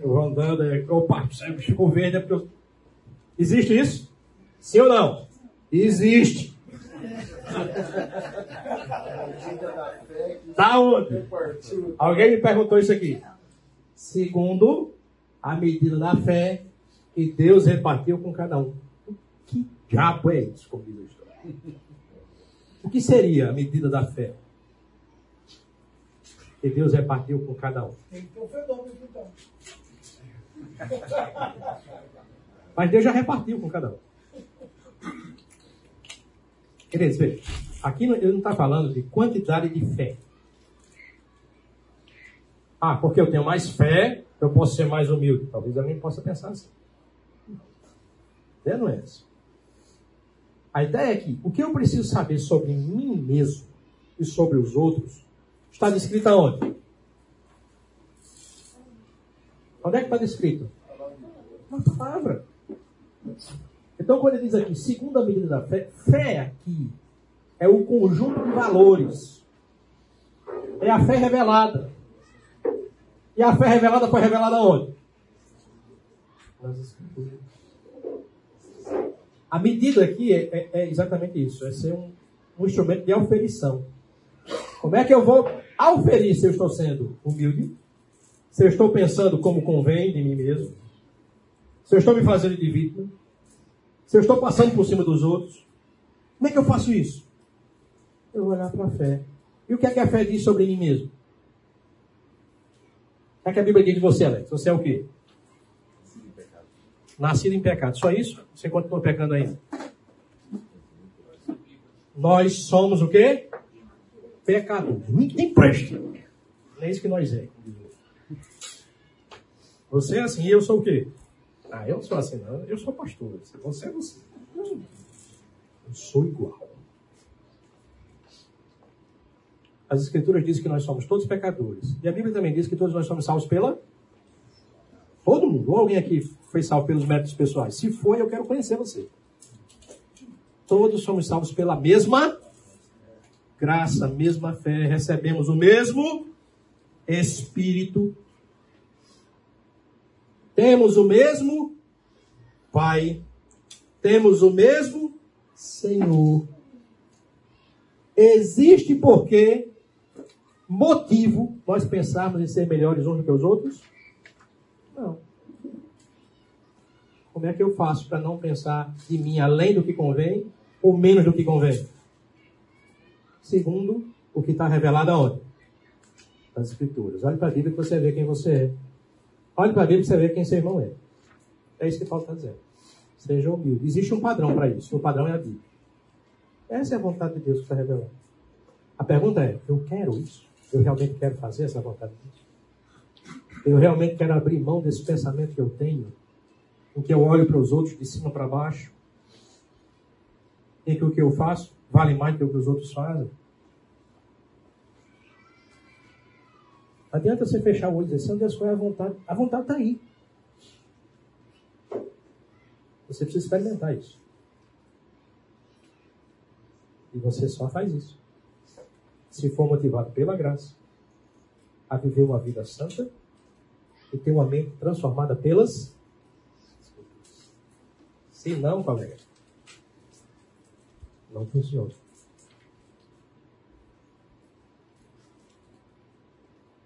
Eu vou andando, é, opa, ficou verde, é porque eu... Existe isso? Sim ou não? Existe. Da onde? Alguém me perguntou isso aqui. Segundo a medida da fé que Deus repartiu com cada um. Que diabo é isso, como diz a história? O que seria a medida da fé? Que Deus repartiu com cada um. Fenômeno, então. Mas Deus já repartiu com cada um. Queridos, veja, aqui ele não está falando de quantidade de fé. Ah, porque eu tenho mais fé, eu posso ser mais humilde. Talvez alguém possa pensar assim. Ideia não é essa. A ideia é que o que eu preciso saber sobre mim mesmo e sobre os outros está descrito aonde? Onde é que está descrito? Na palavra. Então, quando ele diz aqui, segundo a medida da fé, fé aqui é o conjunto de valores. É a fé revelada. E a fé revelada foi revelada onde? Nas Escrituras. A medida aqui é, é- é exatamente isso, é ser um, um instrumento de auferição. Como é que eu vou auferir se eu estou sendo humilde? Se eu estou pensando como convém de mim mesmo? Se eu estou me fazendo de vítima? Se eu estou passando por cima dos outros? Como é que eu faço isso? Eu vou olhar para a fé. E o que é que a fé diz sobre mim mesmo? É que a Bíblia diz de você, Alex? Você é o quê? Nascido em pecado. Só isso? Você continua pecando ainda? Nós somos o quê? Pecadores. Ninguém presta. É isso que nós é. Você é assim, e eu sou o quê? Ah, eu não sou assim, não. Eu sou pastor. Você é você. Eu sou igual. As Escrituras dizem que nós somos todos pecadores. E a Bíblia também diz que todos nós somos salvos pela. Todo mundo. Ou alguém aqui foi salvo pelos métodos pessoais? Se foi, eu quero conhecer você. Todos somos salvos pela mesma graça, mesma fé. Recebemos o mesmo Espírito. Temos o mesmo Pai. Temos o mesmo Senhor. Existe porque motivo nós pensarmos em ser melhores uns do que os outros? Não. Como é que eu faço para não pensar de mim além do que convém ou menos do que convém? Segundo o que está revelado aonde? Nas Escrituras. Olhe para a Bíblia que você vê quem você é. Olhe para a Bíblia que você vê quem seu irmão é. É isso que Paulo está dizendo. Seja humilde. Existe um padrão para isso. O padrão é a Bíblia. Essa é a vontade de Deus que está revelando. A pergunta é: eu quero isso? Eu realmente quero fazer essa vontade de Deus? Eu realmente quero abrir mão desse pensamento que eu tenho, em que eu olho para os outros de cima para baixo, em que o que eu faço vale mais do que os outros fazem? Adianta você fechar o olho e dizer, Senhor Deus, qual é a vontade? A vontade está aí. Você precisa experimentar isso. E você só faz isso. Se for motivado pela graça a viver uma vida santa e ter uma mente transformada pelas. Se não, colega, não funciona.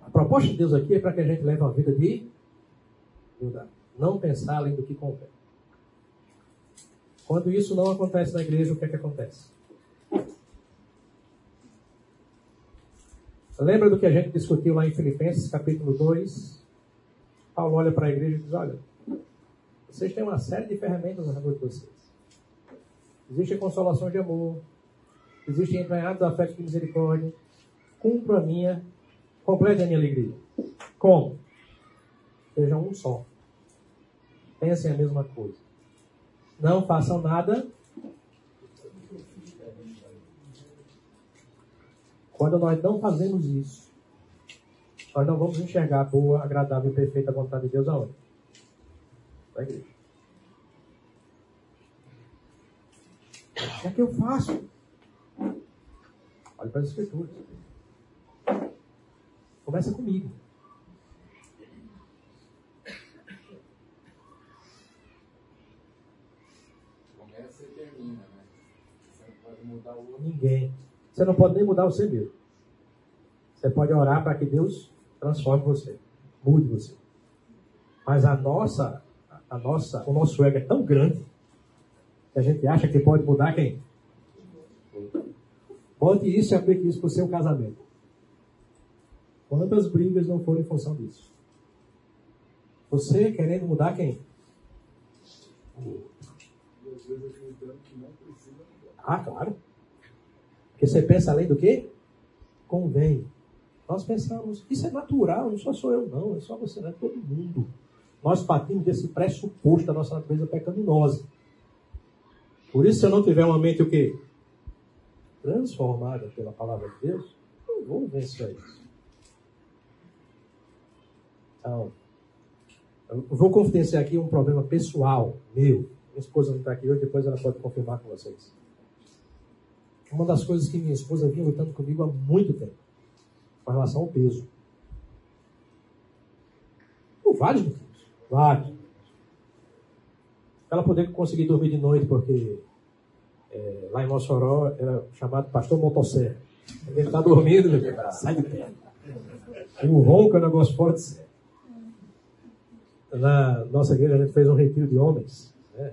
A proposta de Deus aqui é para que a gente leve uma vida de humildade. Não pensar além do que convém. Quando isso não acontece na igreja, o que é que acontece? Lembra do que a gente discutiu lá em Filipenses, capítulo 2? Paulo olha para a igreja e diz: Olha, vocês têm uma série de ferramentas na mão de vocês. Existe a consolação de amor, existe entranhado da afeto de misericórdia. Cumpro a minha, complete a minha alegria. Como? Sejam um só. Pensem a mesma coisa. Não façam nada Quando nós não fazemos isso, nós não vamos enxergar a boa, agradável e perfeita vontade de Deus aonde? Na igreja. O que é que eu faço? Olhe para as escrituras. Começa comigo. Começa e termina, né? Você não pode mudar o outro. Ninguém. Você não pode nem mudar você mesmo. Você pode orar para que Deus transforme você, mude você. Mas a nossa, a nossa, o nosso ego é tão grande que a gente acha que pode mudar quem? Bote isso e aplique isso para o seu casamento. Quantas brigas não foram em função disso? Você querendo mudar quem? Ah, claro. Porque você pensa além do que? Convém. Nós pensamos, isso é natural, não só sou eu, não, é só você, não é todo mundo. Nós partimos desse pressuposto da nossa natureza pecaminosa. Por isso, se eu não tiver uma mente o quê? Transformada pela palavra de Deus, eu vou vencer isso. Então, eu vou confidenciar aqui um problema pessoal meu. Minha esposa não está aqui hoje, depois ela pode confirmar com vocês. Uma das coisas que minha esposa vinha lutando comigo há muito tempo, com relação ao peso. Por vários motivos. Vários. Ela poder conseguir dormir de noite, porque é, lá em Mossoró era chamado pastor motosserra. Ele está dormindo, sai de perto. O ronco é um negócio forte. Na nossa igreja a gente fez um retiro de homens. Né?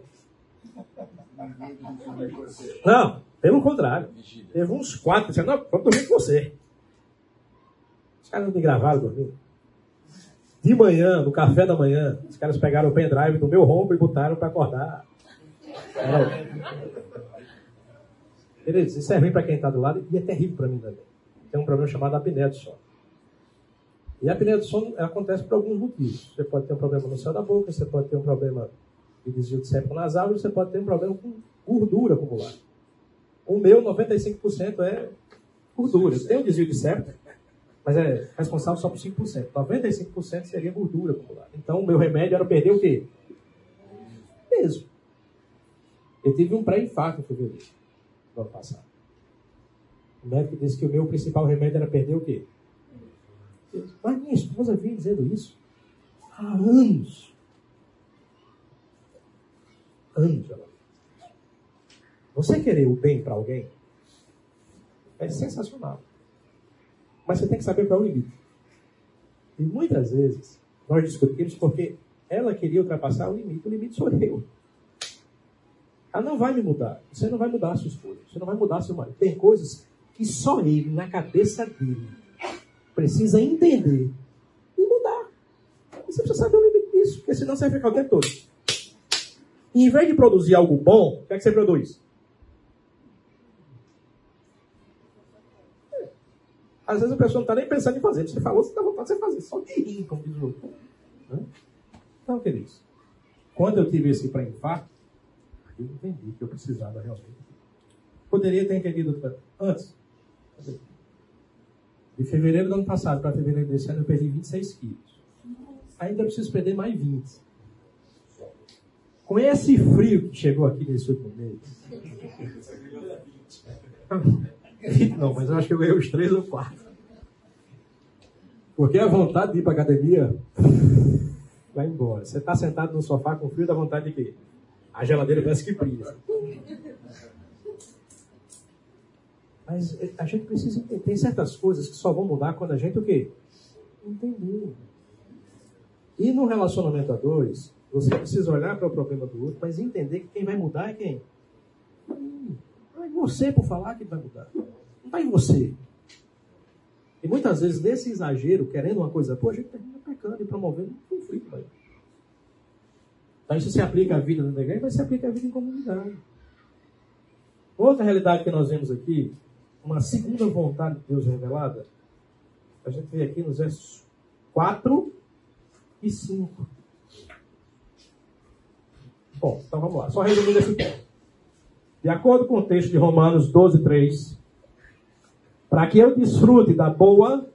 Não, pelo contrário. Teve uns quatro dizendo, não, vamos dormir com você. Os caras não me gravaram dormindo. De manhã, no café da manhã, os caras pegaram o pendrive do meu rombo e botaram para acordar. Beleza, isso é ruim para quem está do lado e é terrível para mim também. Tem um problema chamado apneia do sono. E a apneia do sono acontece por alguns motivos. Você pode ter um problema no céu da boca, você pode ter um problema de desvio de septo nasal e você pode ter um problema com gordura acumulada. O meu, 95% é Gordura. Tem um desvio de septo, mas é responsável só por 5%. 95% seria gordura acumulada. Então, o meu remédio era perder o quê? Peso. Eu tive um pré-infarto em fevereiro do ano passado. O médico disse que o meu principal remédio era perder o quê? Mas minha esposa vem dizendo isso há anos. Anos ela. Você querer o bem para alguém é sensacional. Mas você tem que saber qual é o limite. E muitas vezes nós discutimos porque ela queria ultrapassar o limite. O limite sou eu. Ela não vai me mudar. Você não vai mudar a sua. Você não vai mudar seu marido. Tem coisas que só ele, na cabeça dele, precisa entender e mudar. Você precisa saber o limite disso, porque senão você vai ficar o tempo todo. E em vez de produzir algo bom, o que é que você produz? Às vezes a pessoa não está nem pensando em fazer. Você falou, você está vontade de fazer. Só de rir, como diz o outro. Então, queridos, quando eu tive esse pré-infarto, eu entendi que eu precisava realmente. Poderia ter entendido antes. De fevereiro do ano passado para fevereiro desse ano, eu perdi 26 quilos. Ainda preciso perder mais 20. Com esse frio que chegou aqui nesse último mês. Não, mas eu acho que eu ganhei os três ou quatro. Porque a vontade de ir para academia vai embora. Você está sentado no sofá com frio, dá vontade de quê? A geladeira parece que brilha. Mas a gente precisa entender. Tem certas coisas que só vão mudar quando a gente o quê? Entender. E no relacionamento a dois, você precisa olhar para o problema do outro, mas entender que quem vai mudar é quem? Não é você por falar que vai mudar. Está em você. E muitas vezes, nesse exagero, querendo uma coisa boa, a gente termina pecando e promovendo um conflito. Vai. Então, isso se aplica à vida da igreja, mas se aplica à vida em comunidade. Outra realidade que nós vemos aqui, uma segunda vontade de Deus revelada, a gente vê aqui nos versos 4 e 5. Bom, então vamos lá. Só resumindo esse ponto. De acordo com o texto de Romanos 12, 3, para que eu desfrute da boa,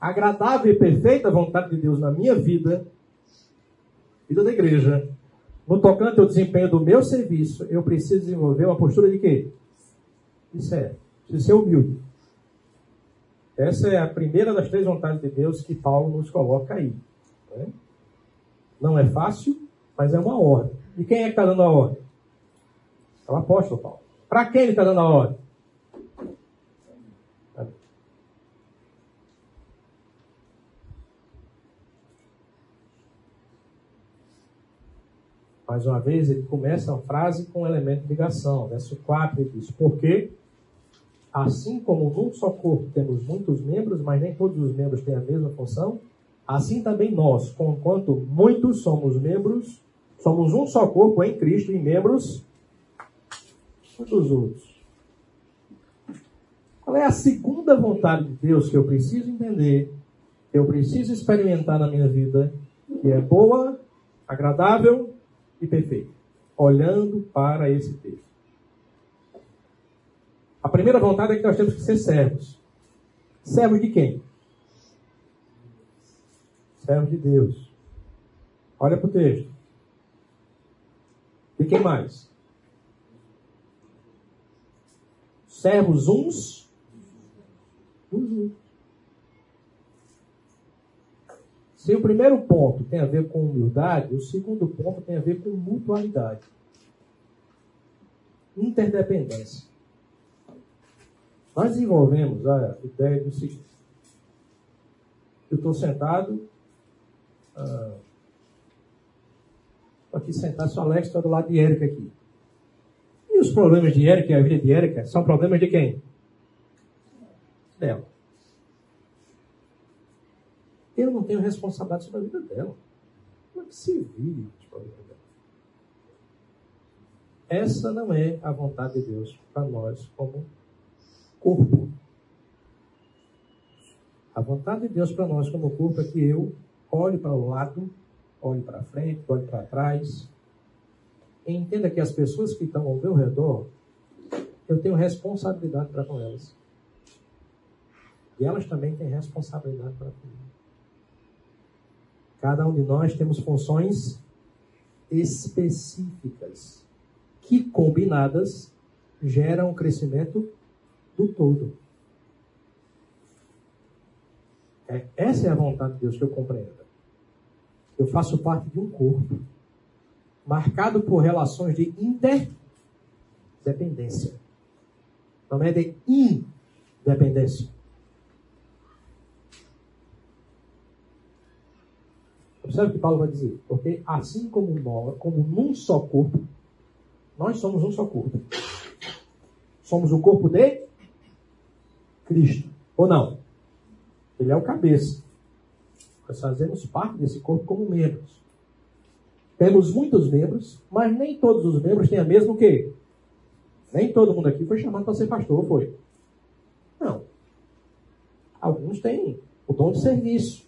agradável e perfeita vontade de Deus na minha vida, vida da igreja, no tocante ao desempenho do meu serviço, eu preciso desenvolver uma postura de quê? De sério. Preciso ser humilde. Essa é a primeira das três vontades de Deus que Paulo nos coloca aí. Né? Não é fácil, mas é uma ordem. E quem é que está dando a ordem? É o apóstolo Paulo. Para quem ele está dando a ordem? Mais uma vez, ele começa a frase com um elemento de ligação. Verso 4 ele diz: Porque, assim como num só corpo temos muitos membros, mas nem todos os membros têm a mesma função, assim também nós, conquanto muitos somos membros, somos um só corpo em Cristo e membros uns dos outros. Qual é a segunda vontade de Deus que eu preciso entender, que eu preciso experimentar na minha vida, que é boa, agradável e perfeito, olhando para esse texto. A primeira vontade é que nós temos que ser servos. Servos de quem? Servos de Deus. Olha para o texto. De quem mais? Servos uns dos. Se o primeiro ponto tem a ver com humildade, o segundo ponto tem a ver com mutualidade. Interdependência. Nós desenvolvemos a ideia do seguinte. Eu estou sentado. Ah, aqui sentado, sou Alex, estou do lado de Érica aqui. E os problemas de Érica e a vida de Érica são problemas de quem? Dela. Eu não tenho responsabilidade sobre a vida dela. Como é que se vire os problemas dela? Essa não é a vontade de Deus para nós como corpo. A vontade de Deus para nós como corpo é que eu olhe para o lado, olhe para frente, olhe para trás. E entenda que as pessoas que estão ao meu redor, eu tenho responsabilidade para com elas. E elas também têm responsabilidade para comigo. Cada um de nós temos funções específicas que, combinadas, geram o crescimento do todo. É, essa é a vontade de Deus que eu compreendo. Eu faço parte de um corpo marcado por relações de interdependência. Não é de independência. Observe o que Paulo vai dizer. Porque assim como nós, como num só corpo, nós somos um só corpo. Somos o corpo de Cristo. Ou não? Ele é o cabeça. Nós fazemos parte desse corpo como membros. Temos muitos membros, mas nem todos os membros têm a mesma o quê? Nem todo mundo aqui foi chamado para ser pastor, foi? Não. Alguns têm o dom de serviço.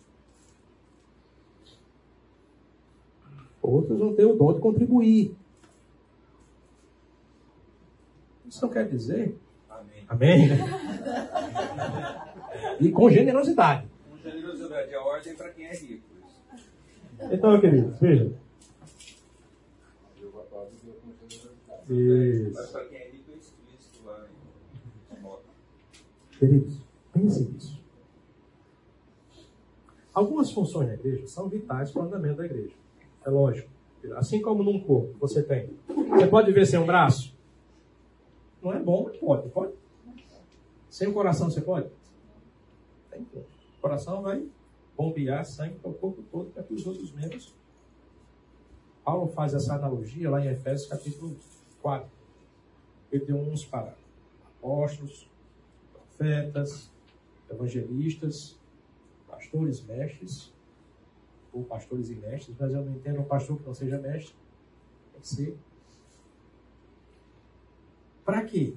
Outros vão ter o dom de contribuir. Isso não quer dizer. Amém. Amém. e com generosidade. Com generosidade, a ordem para quem é rico. Então, queridos, veja. Isso. Mas para quem é rico, é explícito lá em Queridos, pensem nisso. Algumas funções da igreja são vitais para o andamento da igreja. É lógico. Assim como num corpo você tem. Você pode ver sem um braço? Não é bom, mas pode. Pode? Sem o coração você pode? Tem. O coração vai bombear sangue para o corpo todo para que os outros membros. Paulo faz essa analogia lá em Efésios capítulo 4. Ele deu uns para apóstolos, profetas, evangelistas, pastores, mestres, ou pastores e mestres, mas eu não entendo um pastor que não seja mestre. Tem que ser. Para quê?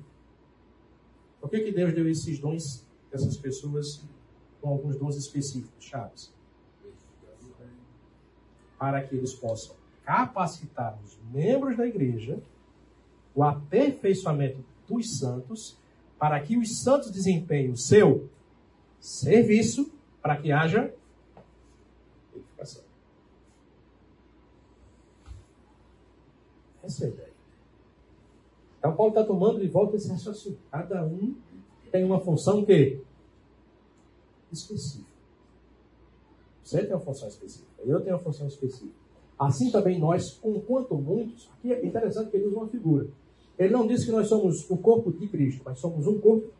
Por que, que Deus deu esses dons, essas pessoas com alguns dons específicos, chaves? Para que eles possam capacitar os membros da igreja o aperfeiçoamento dos santos, para que os santos desempenhem o seu serviço, para que haja edificação. Essa ideia. Então, Paulo está tomando de volta esse raciocínio. Cada um tem uma função que específica. Você tem uma função específica, eu tenho uma função específica. Assim também nós, com quanto muitos, aqui é interessante que ele usa uma figura. Ele não disse que nós somos o corpo de Cristo, mas somos um corpo.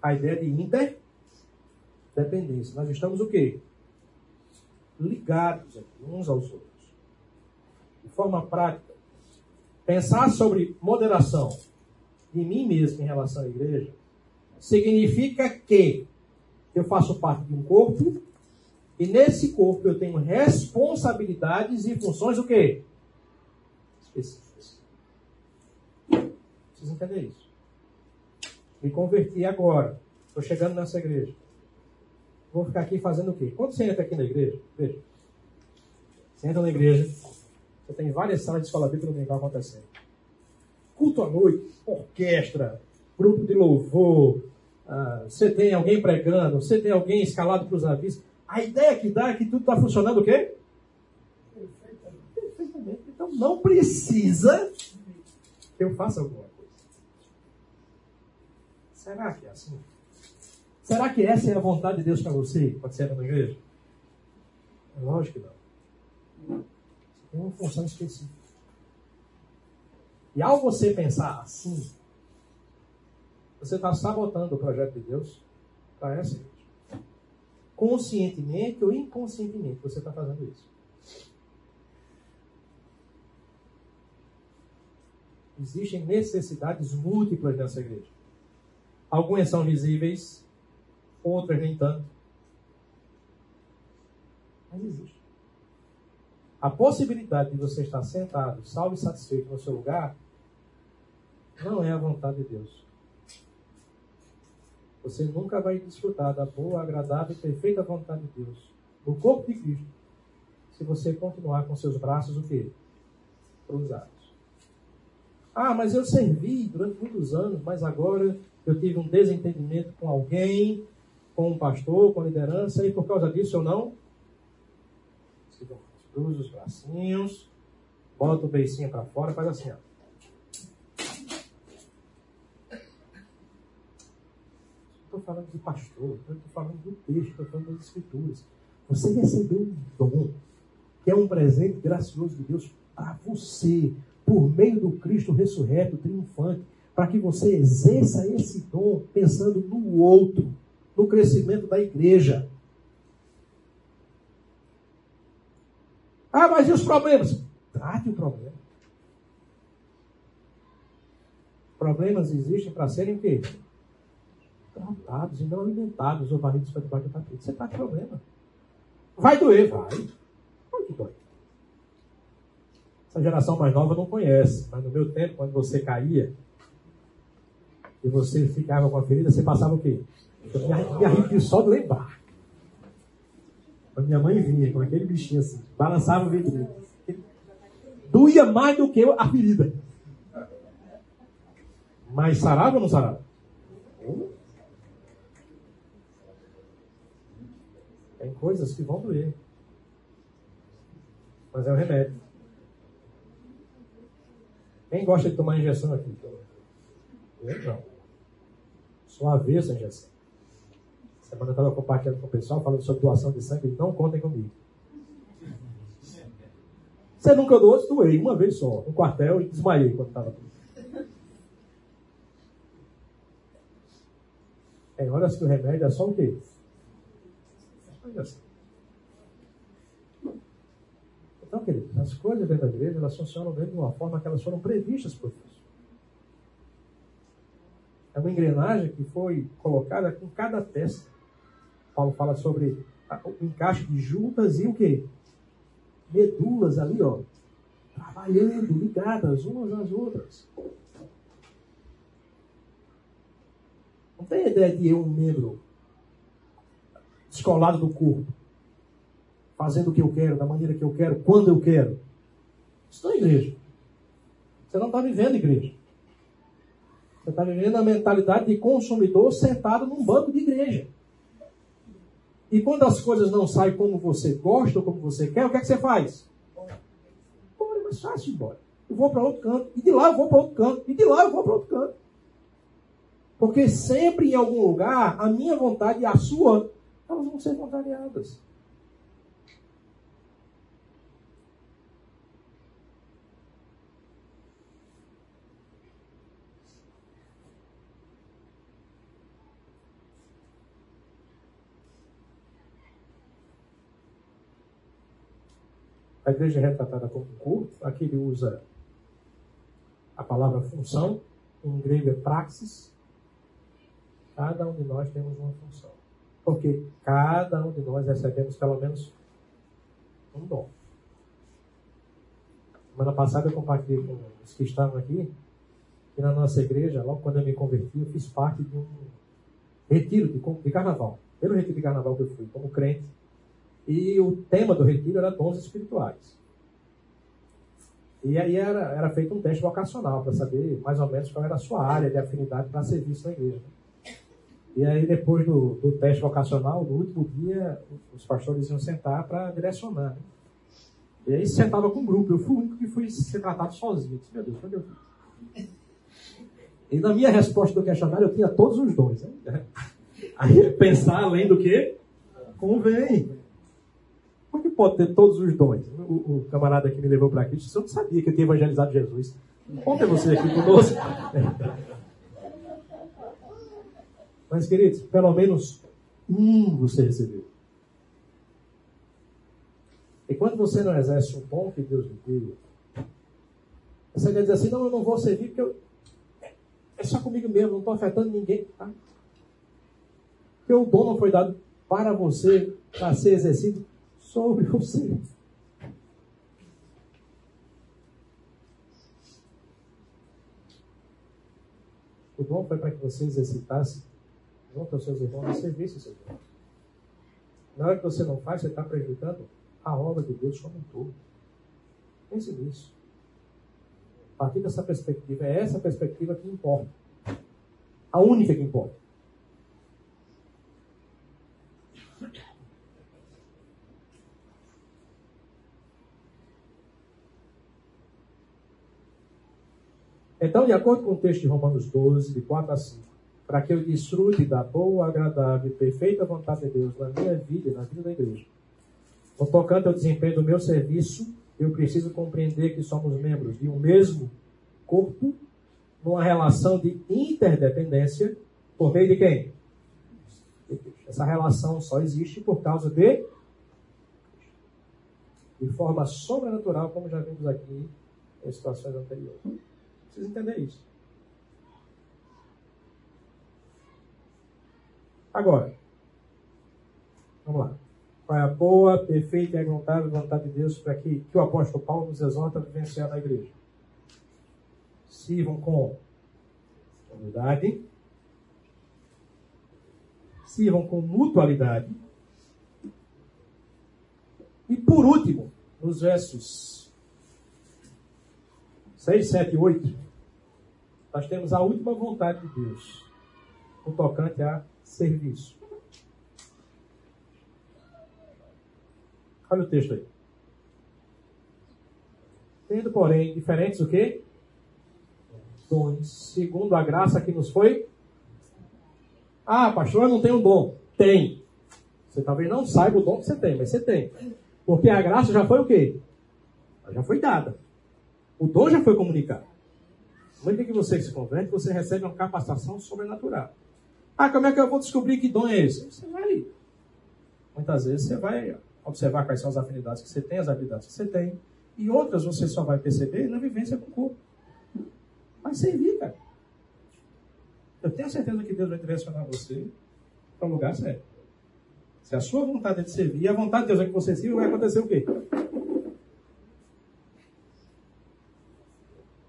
A ideia de interdependência. Nós estamos o quê? Ligados uns aos outros. Forma prática. Pensar sobre moderação de mim mesmo em relação à igreja significa que eu faço parte de um corpo e nesse corpo eu tenho responsabilidades e funções o quê? específicas. Vocês entendem isso? Me converti agora. Estou chegando nessa igreja. Vou ficar aqui fazendo o quê? Quando você entra aqui na igreja, veja. Você entra na igreja, você tem várias salas de escola bíblica dominical acontecendo. Culto à noite, orquestra, grupo de louvor, ah, você tem alguém pregando, você tem alguém escalado para os avisos. A ideia que dá é que tudo está funcionando o quê? Então não precisa que eu faça alguma coisa. Será que é assim? Será que essa é a vontade de Deus para você, quando você entra na igreja? É lógico que não. Uma função específica. E ao você pensar assim, você está sabotando o projeto de Deus para essa igreja. Conscientemente ou inconscientemente, você está fazendo isso. Existem necessidades múltiplas nessa igreja. Algumas são visíveis, outras nem tanto. Mas existe. A possibilidade de você estar sentado, salvo e satisfeito no seu lugar, não é a vontade de Deus. Você nunca vai desfrutar da boa, agradável e perfeita vontade de Deus no corpo de Cristo se você continuar com seus braços o quê? Cruzados. Ah, mas eu servi durante muitos anos, mas agora eu tive um desentendimento com alguém, com um pastor, com a liderança, e por causa disso eu não. Cruza os bracinhos, bota o beicinho para fora, faz assim, ó. Estou falando de pastor, estou falando do texto, estou falando das escrituras. Você recebeu um dom, que é um presente gracioso de Deus para você, por meio do Cristo ressurreto, triunfante, para que você exerça esse dom pensando no outro, no crescimento da igreja. Ah, mas e os problemas? Trate o problema. Problemas existem para serem o quê? Tratados e não alimentados ou varridos para debaixo do tapete. Você trata o problema. Vai doer, vai. Vai que dói. Essa geração mais nova não conhece, mas no meu tempo, quando você caía e você ficava com a ferida, você passava o quê? Eu me arrepio só de lembrar. Quando minha mãe vinha com aquele bichinho assim, balançava o vidro. Doía mais do que a ferida. Mas sarava ou não sarava? Tem coisas que vão doer. Mas é o remédio. Quem gosta de tomar injeção aqui? Eu não. Sou avesso a injeção. Semana eu estava compartilhando com o pessoal, falando sobre doação de sangue, não contem comigo. Você nunca doou? Doei uma vez só, no quartel, e desmaiei quando estava Tem horas que o remédio é só o quê? Olha assim. Então, queridos, as coisas dentro da igreja, elas funcionam dentro de uma forma que elas foram previstas por Deus. É uma engrenagem que foi colocada com cada peça. Paulo fala sobre o encaixe de juntas e o quê? Medulas ali, ó. Trabalhando, ligadas umas às outras. Não tem ideia de eu, um membro descolado do corpo fazendo o que eu quero, da maneira que eu quero, quando eu quero. Isso não é igreja. Você não está vivendo igreja. Você está vivendo a mentalidade de consumidor sentado num banco de igreja. E quando as coisas não saem como você gosta ou como você quer, o que é que você faz? Bora, mas fácil embora. Eu vou para outro canto. E de lá eu vou para outro canto. E de lá eu vou para outro canto. Porque sempre em algum lugar, a minha vontade e a sua, elas vão ser contrariadas. A igreja é retratada como um corpo, aqui ele usa a palavra função, em grego é praxis. Cada um de nós temos uma função. Porque cada um de nós recebemos pelo menos um dom. Semana passada eu compartilhei com os que estavam aqui que na nossa igreja, logo quando eu me converti, eu fiz parte de um retiro de, carnaval. Pelo retiro de carnaval que eu fui, como crente, e o tema do retiro era dons espirituais. E aí era, era feito um teste vocacional para saber mais ou menos qual era a sua área de afinidade para serviço na igreja. E aí, depois do, do teste vocacional, no último dia, os pastores iam sentar para direcionar. Né? E aí sentava com um grupo. Eu fui o único que fui ser tratado sozinho. Eu disse, meu Deus, onde? E na minha resposta do questionário, eu tinha todos os dons. Né? Aí pensar além do que convém. Pode ter todos os dons? O, o camarada que me levou para Cristo, eu não sabia que eu tinha evangelizado Jesus. Conta você aqui conosco. Mas, queridos, pelo menos um você recebeu. E quando você não exerce um dom que Deus lhe deu, você quer dizer assim, não, eu não vou servir porque eu, é só comigo mesmo, não estou afetando ninguém. Tá? Porque o dom não foi dado para você, para ser exercido sobre você. O dom foi para que você exercitasse junto aos seus irmãos e servisse os seus irmãos. Na hora que você não faz, você está prejudicando a obra de Deus como um todo. Pense nisso. A partir dessa perspectiva, é essa perspectiva que importa. A única que importa. Então, de acordo com o texto de Romanos 12, de 4 a 5, para que eu desfrute da boa, agradável e perfeita vontade de Deus na minha vida e na vida da igreja. No tocante ao desempenho do meu serviço, eu preciso compreender que somos membros de um mesmo corpo, numa relação de interdependência, por meio de quem? Essa relação só existe por causa de de forma sobrenatural, como já vimos aqui em situações anteriores. Precisa entender isso. Agora, vamos lá. Qual é a boa, perfeita e agradável vontade de Deus para que, que o apóstolo Paulo nos exorta a vivenciar na igreja? Sirvam com humildade, sirvam com mutualidade. E por último, nos versos 6, 7 e 8, nós temos a última vontade de Deus, o tocante a serviço. Olha o texto aí. Tendo, porém, diferentes o quê? Dons, segundo a graça que nos foi. Ah, pastor, eu não tenho dom. Tem. Você talvez não saiba o dom que você tem, mas você tem. Porque a graça já foi o quê? já foi dada. O dom já foi comunicado. No momento que você se converte, você recebe uma capacitação sobrenatural. Ah, como é que eu vou descobrir que dom é esse? Você vai. Muitas vezes você vai observar quais são as afinidades que você tem, as habilidades que você tem. E outras você só vai perceber na vivência com o corpo. Vai servir, cara. Eu tenho certeza que Deus vai direcionar você para o lugar certo. Se a sua vontade é de servir, e a vontade de Deus é que você sirva, vai acontecer o quê?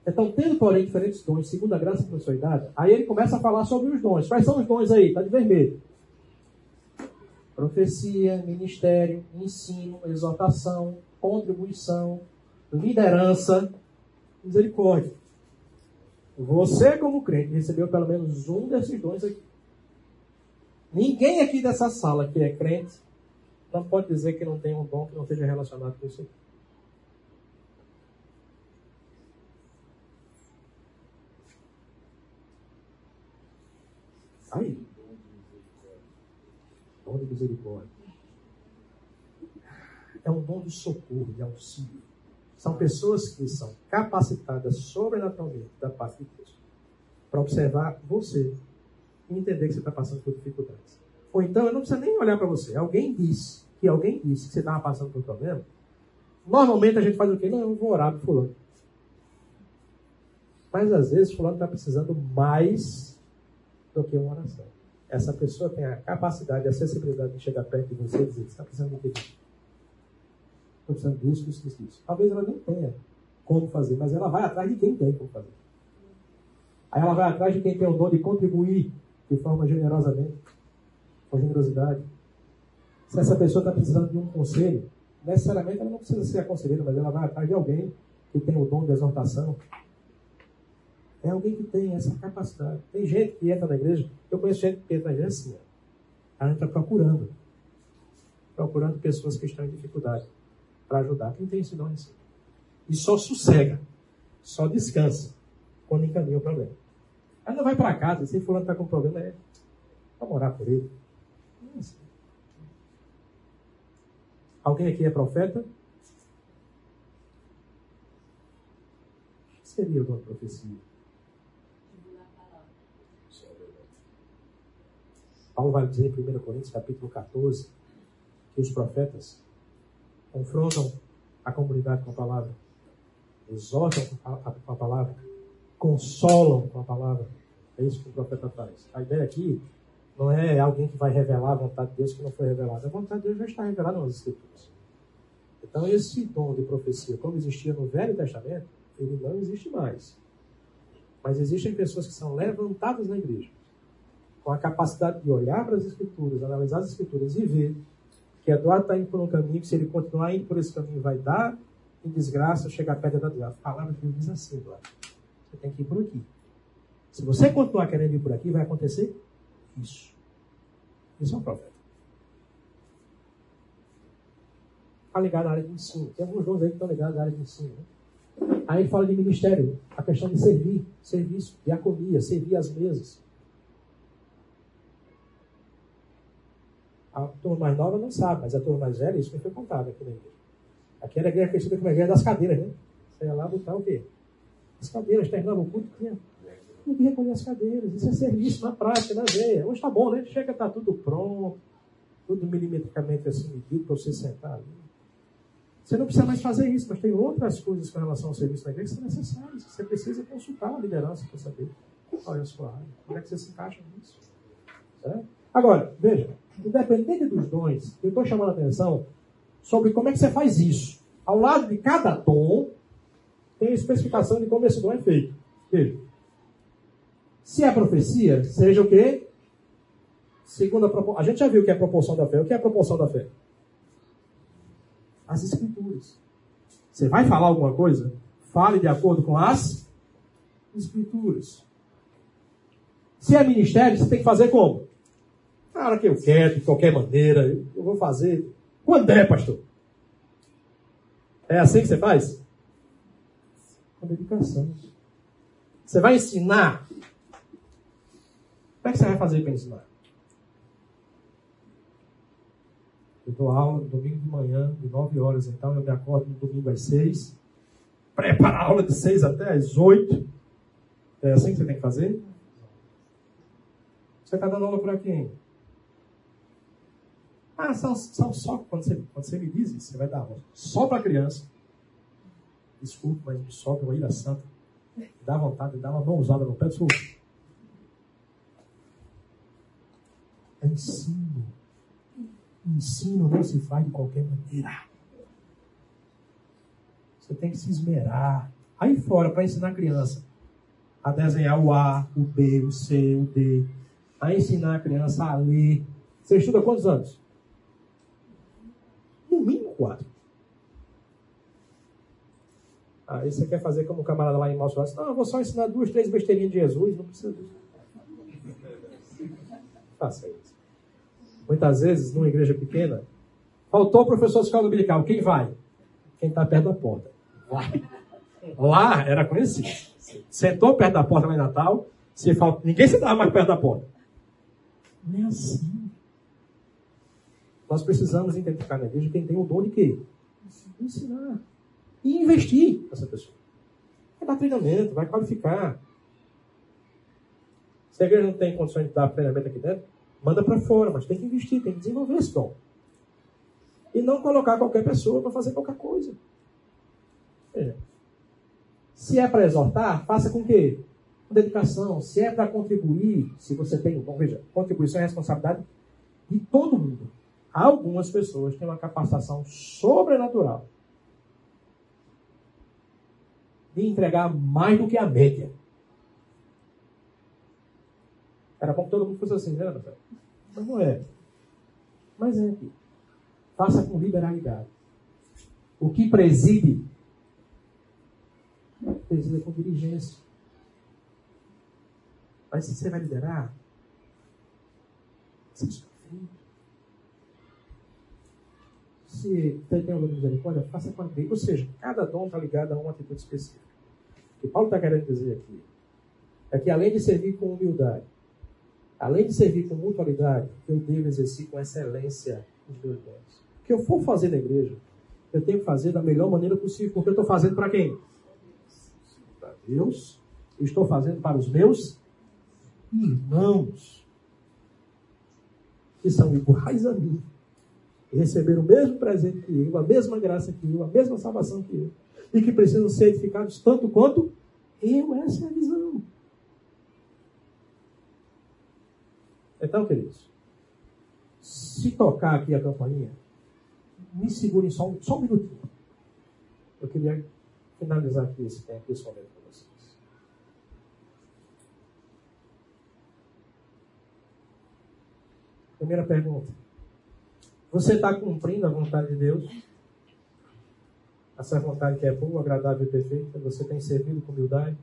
Então, tendo, porém, diferentes dons, segundo a graça nos foi dada, aí ele começa a falar sobre os dons. Quais são os dons aí? Está de vermelho. Profecia, ministério, ensino, exortação, contribuição, liderança, misericórdia. Você, como crente, recebeu pelo menos um desses dons aqui. Ninguém aqui dessa sala que é crente não pode dizer que não tem um dom que não esteja relacionado com isso aqui. Aí. Misericórdia. É um dom de socorro, de auxílio. São pessoas que são capacitadas sobrenaturalmente da parte de Deus para observar você e entender que você está passando por dificuldades. Ou então, eu não preciso nem olhar para você. Alguém disse que alguém disse que você estava passando por um problema. Normalmente a gente faz o quê? Não, eu vou orar para fulano. Mas às vezes fulano está precisando mais do que uma oração. Essa pessoa tem a capacidade, a acessibilidade de chegar perto de você e dizer: está precisando de quê? Estou precisando disso, disso, disso, disso. Talvez ela nem tenha como fazer, mas ela vai atrás de quem tem como fazer. Aí ela vai atrás de quem tem o dom de contribuir de forma generosamente, com generosidade. Se essa pessoa está precisando de um conselho, necessariamente ela não precisa ser a conselheira, mas ela vai atrás de alguém que tem o dom de exortação, é alguém que tem essa capacidade. Tem gente que entra na igreja, eu conheço gente que entra na igreja assim, ela entra procurando. Procurando pessoas que estão em dificuldade para ajudar. Quem tem esse dom assim? E só sossega, só descansa quando encaminha o problema. Ela não vai para casa, se fulano está com problema, é vamos orar por ele. É assim. Alguém aqui é profeta? Seria de profecia? Paulo vai dizer em 1 Coríntios capítulo 14 que os profetas confrontam a comunidade com a palavra, exortam com a palavra, consolam com a palavra. É isso que o profeta faz. A ideia aqui não é alguém que vai revelar a vontade de Deus que não foi revelada. A vontade de Deus já está revelada nas Escrituras. Então, esse dom de profecia, como existia no Velho Testamento, ele não existe mais. Mas existem pessoas que são levantadas na igreja com a capacidade de olhar para as escrituras, analisar as escrituras e ver que Eduardo está indo por um caminho que se ele continuar indo por esse caminho vai dar em desgraça, chegar perto da Deus. A palavra de Deus diz assim, Eduardo. Você tem que ir por aqui. Se você continuar querendo ir por aqui, vai acontecer isso. Isso é um profeta. Está ligado à área de ensino. Tem alguns dons aí que estão ligados à área de ensino. Né? Aí fala de ministério, a questão de servir, serviço, diaconia, servir as mesas. A turma mais nova não sabe, mas a turma mais velha, isso me foi contado aqui na igreja. Aqui era a igreja conhecida como a igreja das cadeiras, né? Você ia lá botar o quê? As cadeiras, terminava o culto, tinha que recolher as cadeiras. Isso é serviço na prática, na veia. Hoje está bom, né? Chega, está tudo pronto, tudo milimetricamente assim medido para você sentar ali. Você não precisa mais fazer isso, mas tem outras coisas com relação ao serviço na igreja que são necessárias. Você precisa consultar a liderança para saber qual é a sua área, como é que você se encaixa nisso. Certo? Agora, veja, independente dos dons, eu estou chamando a atenção sobre como é que você faz isso. Ao lado de cada dom, tem a especificação de como esse dom é feito. Veja. Se é profecia, seja o quê? Segundo a, a gente já viu o que é a proporção da fé. O que é a proporção da fé? As escrituras. Você vai falar alguma coisa? Fale de acordo com as escrituras. Se é ministério, você tem que fazer como? Na hora que eu quero, de qualquer maneira, eu vou fazer. Quando é, pastor? É assim que você faz? Com dedicação. Você vai ensinar como é que você vai fazer para ensinar? Eu dou aula no domingo de manhã, de 9 horas, então eu me acordo no domingo às 6. Prepara a aula de 6 até às 8. É assim que você tem que fazer? Você está dando aula para quem? Ah, são, só. Quando você, quando você me diz isso, você vai dar só para criança. Desculpa, mas me sobe uma ira santa. Dá vontade de dar uma mãozada no pé do ensino. Ensino não se faz de qualquer maneira. Você tem que se esmerar. Aí fora, para ensinar a criança a desenhar o A, o B, o C, o D. A ensinar a criança a ler. Você estuda quantos anos? No mínimo quatro. Aí você quer fazer como o camarada lá em Malsoares. Não, eu vou só ensinar duas, três besteirinhas de Jesus. Não precisa disso. Faça isso. Muitas vezes, numa igreja pequena, faltou o professor de escola dominical. Quem vai? Quem está perto da porta. Lá. Era conhecido. Sentou perto da porta lá em Natal, se falta, ninguém sentava mais perto da porta. Não é assim. Nós precisamos identificar na igreja quem tem o dom de quê? Ensinar. E investir nessa pessoa. Vai dar treinamento, vai qualificar. Se a igreja não tem condições de dar treinamento aqui dentro, Manda para fora, mas tem que investir, tem que desenvolver esse dom. E não colocar qualquer pessoa para fazer qualquer coisa. Veja. Se é para exortar, faça com que? Com dedicação. Se é para contribuir, se você tem. Bom, veja, contribuição é responsabilidade de todo mundo. Algumas pessoas têm uma capacitação sobrenatural de entregar mais do que a média. Era bom que todo mundo fosse assim, né? Mas não é. Mas é aqui. Faça com liberalidade. O que preside, presida com diligência. Mas se você vai liderar, seja frente. Se tem um de misericórdia, faça com a Ou seja, cada dom está ligado a uma atitude específica. O que Paulo está querendo dizer aqui é que além de servir com humildade, além de servir com mutualidade, eu devo exercer com excelência os meus dons. O que eu for fazer na igreja, eu tenho que fazer da melhor maneira possível, porque eu estou fazendo para quem? Para Deus. Eu estou fazendo para os meus irmãos, que são iguais a mim, e receberam o mesmo presente que eu, a mesma graça que eu, a mesma salvação que eu, e que precisam ser edificados tanto quanto eu. Essa é a visão. Então, queridos, se tocar aqui a campainha, me segurem só um, só um minutinho. Eu queria finalizar aqui esse tempo, esse momento com vocês. Primeira pergunta. Você está cumprindo a vontade de Deus? Essa vontade que é boa, agradável e perfeita, você tem servido com humildade,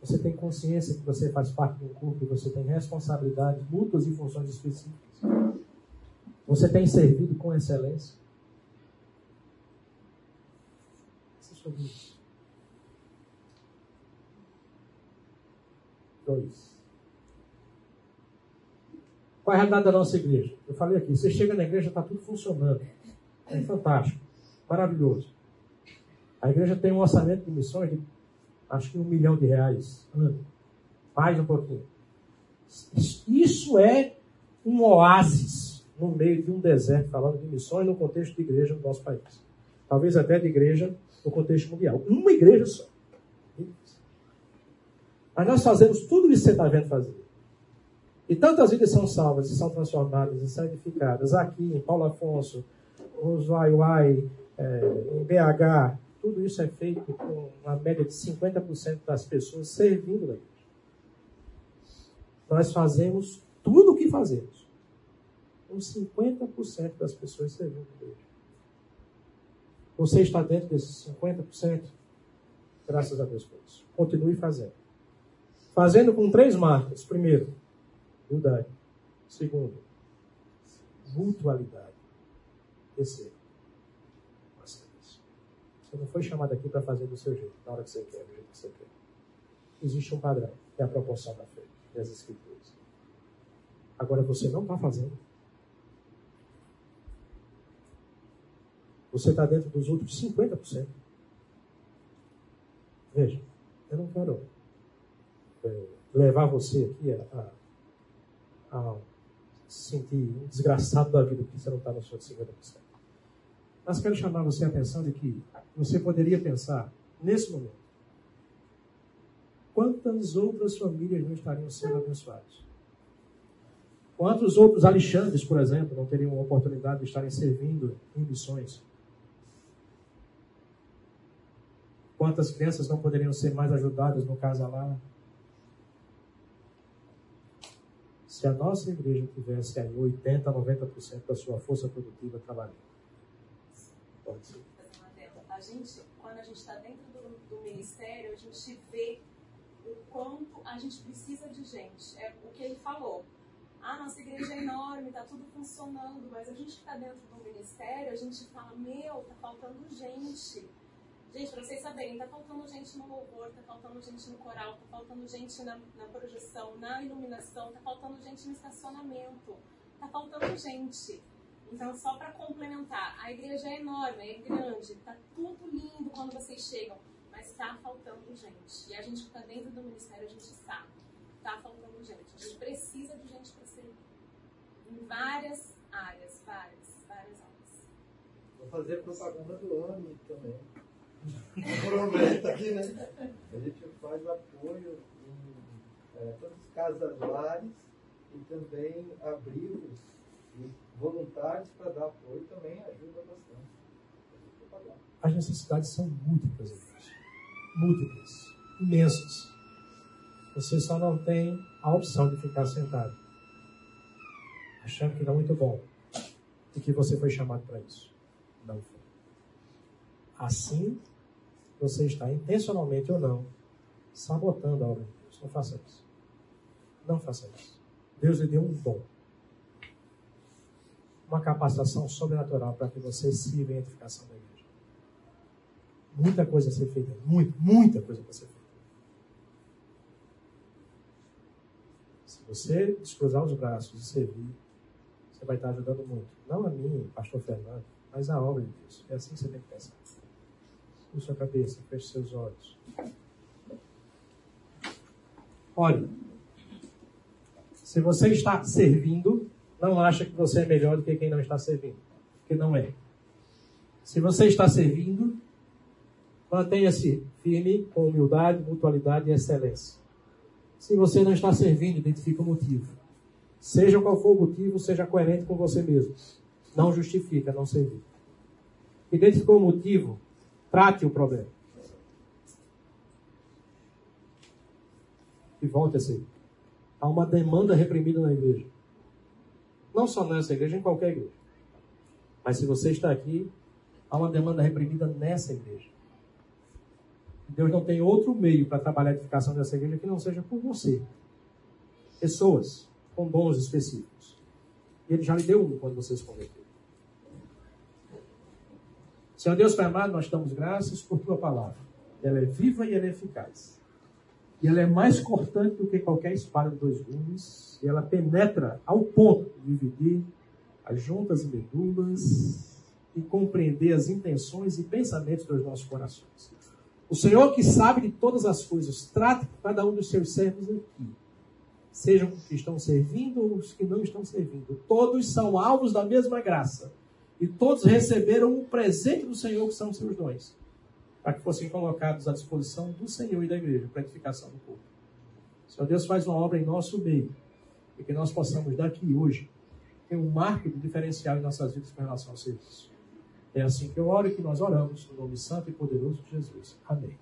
você tem consciência que você faz parte de um corpo e você tem responsabilidades mútuas e funções específicas. Você tem servido com excelência. É sobre isso. Dois. Qual é a realidade da nossa igreja? Eu falei aqui, você chega na igreja, está tudo funcionando. É fantástico, maravilhoso. A igreja tem um orçamento de missões de acho que um milhão de reais ano. Mais um pouquinho. Isso é um oásis no meio de um deserto, falando de missões no contexto de igreja no nosso país. Talvez até de igreja no contexto mundial. Uma igreja só. Mas nós fazemos tudo isso que você está vendo fazer. E tantas vidas são salvas e são transformadas e santificadas aqui em Paulo Afonso, nos Uai, é, em BH. Tudo isso é feito com uma média de 50% das pessoas servindo igreja. Nós fazemos tudo o que fazemos com 50% das pessoas servindo igreja. Você está dentro desses 50%? Graças a Deus por isso. Continue fazendo. Fazendo com três marcas. Primeiro, humildade. Segundo, mutualidade. Terceiro, paciência. Você não foi chamado aqui para fazer do seu jeito, na hora que você quer, do jeito que você quer. Existe um padrão, que é a proporção da fé e as escrituras. Agora você não está fazendo. Você está dentro dos outros 50%. Veja, eu não quero é, levar você aqui a, a a se sentir um desgraçado da vida porque você não está no seu 50%. Mas quero chamar você a atenção de que você poderia pensar, nesse momento, quantas outras famílias não estariam sendo abençoadas? Quantos outros Alexandres, por exemplo, não teriam a oportunidade de estarem servindo em missões? Quantas crianças não poderiam ser mais ajudadas no casalar? Se a nossa igreja tivesse aí 80%, 90% da sua força produtiva trabalhando. Pode ser. A gente, quando a gente está dentro do, do, ministério, a gente vê o quanto a gente precisa de gente. É o que ele falou. Ah, nossa igreja é enorme, está tudo funcionando, mas a gente que está dentro do ministério, a gente fala, meu, está faltando gente Gente, para vocês saberem, tá faltando gente no louvor, tá faltando gente no coral, tá faltando gente na, na projeção, na iluminação, tá faltando gente no estacionamento, tá faltando gente. Então, só para complementar, a igreja é enorme, é grande, tá tudo lindo quando vocês chegam, mas está faltando gente. E a gente que está dentro do ministério, a gente sabe, tá faltando gente. A gente precisa de gente para servir. Em várias áreas, várias, várias áreas. Vou fazer propaganda do AMI também. Aqui, né? A gente faz apoio em é, todos os casalares e também abrigos e voluntários para dar apoio também ajuda bastante. As necessidades são múltiplas, múltiplas, imensas. Você só não tem a opção de ficar sentado, achando que não é muito bom e que você foi chamado para isso. Não foi. Assim você está intencionalmente ou não sabotando a obra de Deus. Não faça isso. Não faça isso. Deus lhe deu um dom. Uma capacitação sobrenatural para que você sirva em edificação da igreja. Muita coisa a ser feita. Muito, muita coisa para ser feita. Se você descruzar os braços e servir, você vai estar ajudando muito. Não a mim, pastor Fernando, mas a obra de Deus. É assim que você tem que pensar com sua cabeça, feche seus olhos. Olhe, se você está servindo, não acha que você é melhor do que quem não está servindo, porque não é. Se você está servindo, mantenha-se firme com humildade, mutualidade e excelência. Se você não está servindo, identifique o motivo. Seja qual for o motivo, seja coerente com você mesmo. Não justifica não servir. Identificou o motivo, Trate o problema. E volte a ser. Há uma demanda reprimida na igreja. Não só nessa igreja, em qualquer igreja. Mas se você está aqui, Há uma demanda reprimida nessa igreja. Deus não tem outro meio para trabalhar a edificação dessa igreja que não seja por você. Pessoas com dons específicos. E Ele já lhe deu um quando você se converteu. Senhor Deus Pai amado, nós damos graças por Tua palavra. Ela é viva e ela é eficaz. E ela é mais cortante do que qualquer espada de dois gumes. E ela penetra ao ponto de dividir as juntas e medulas e compreender as intenções e pensamentos dos nossos corações. O Senhor que sabe de todas as coisas, trate cada um dos seus servos aqui. Sejam os que estão servindo ou os que não estão servindo. Todos são alvos da mesma graça. E todos receberam um presente do Senhor, que são seus dons para que fossem colocados à disposição do Senhor e da igreja para a edificação do povo. Senhor Deus faz uma obra em nosso meio e que nós possamos daqui hoje ter um marco de diferencial em nossas vidas com relação ao serviço. É assim que eu oro e que nós oramos no nome santo e poderoso de Jesus. Amém.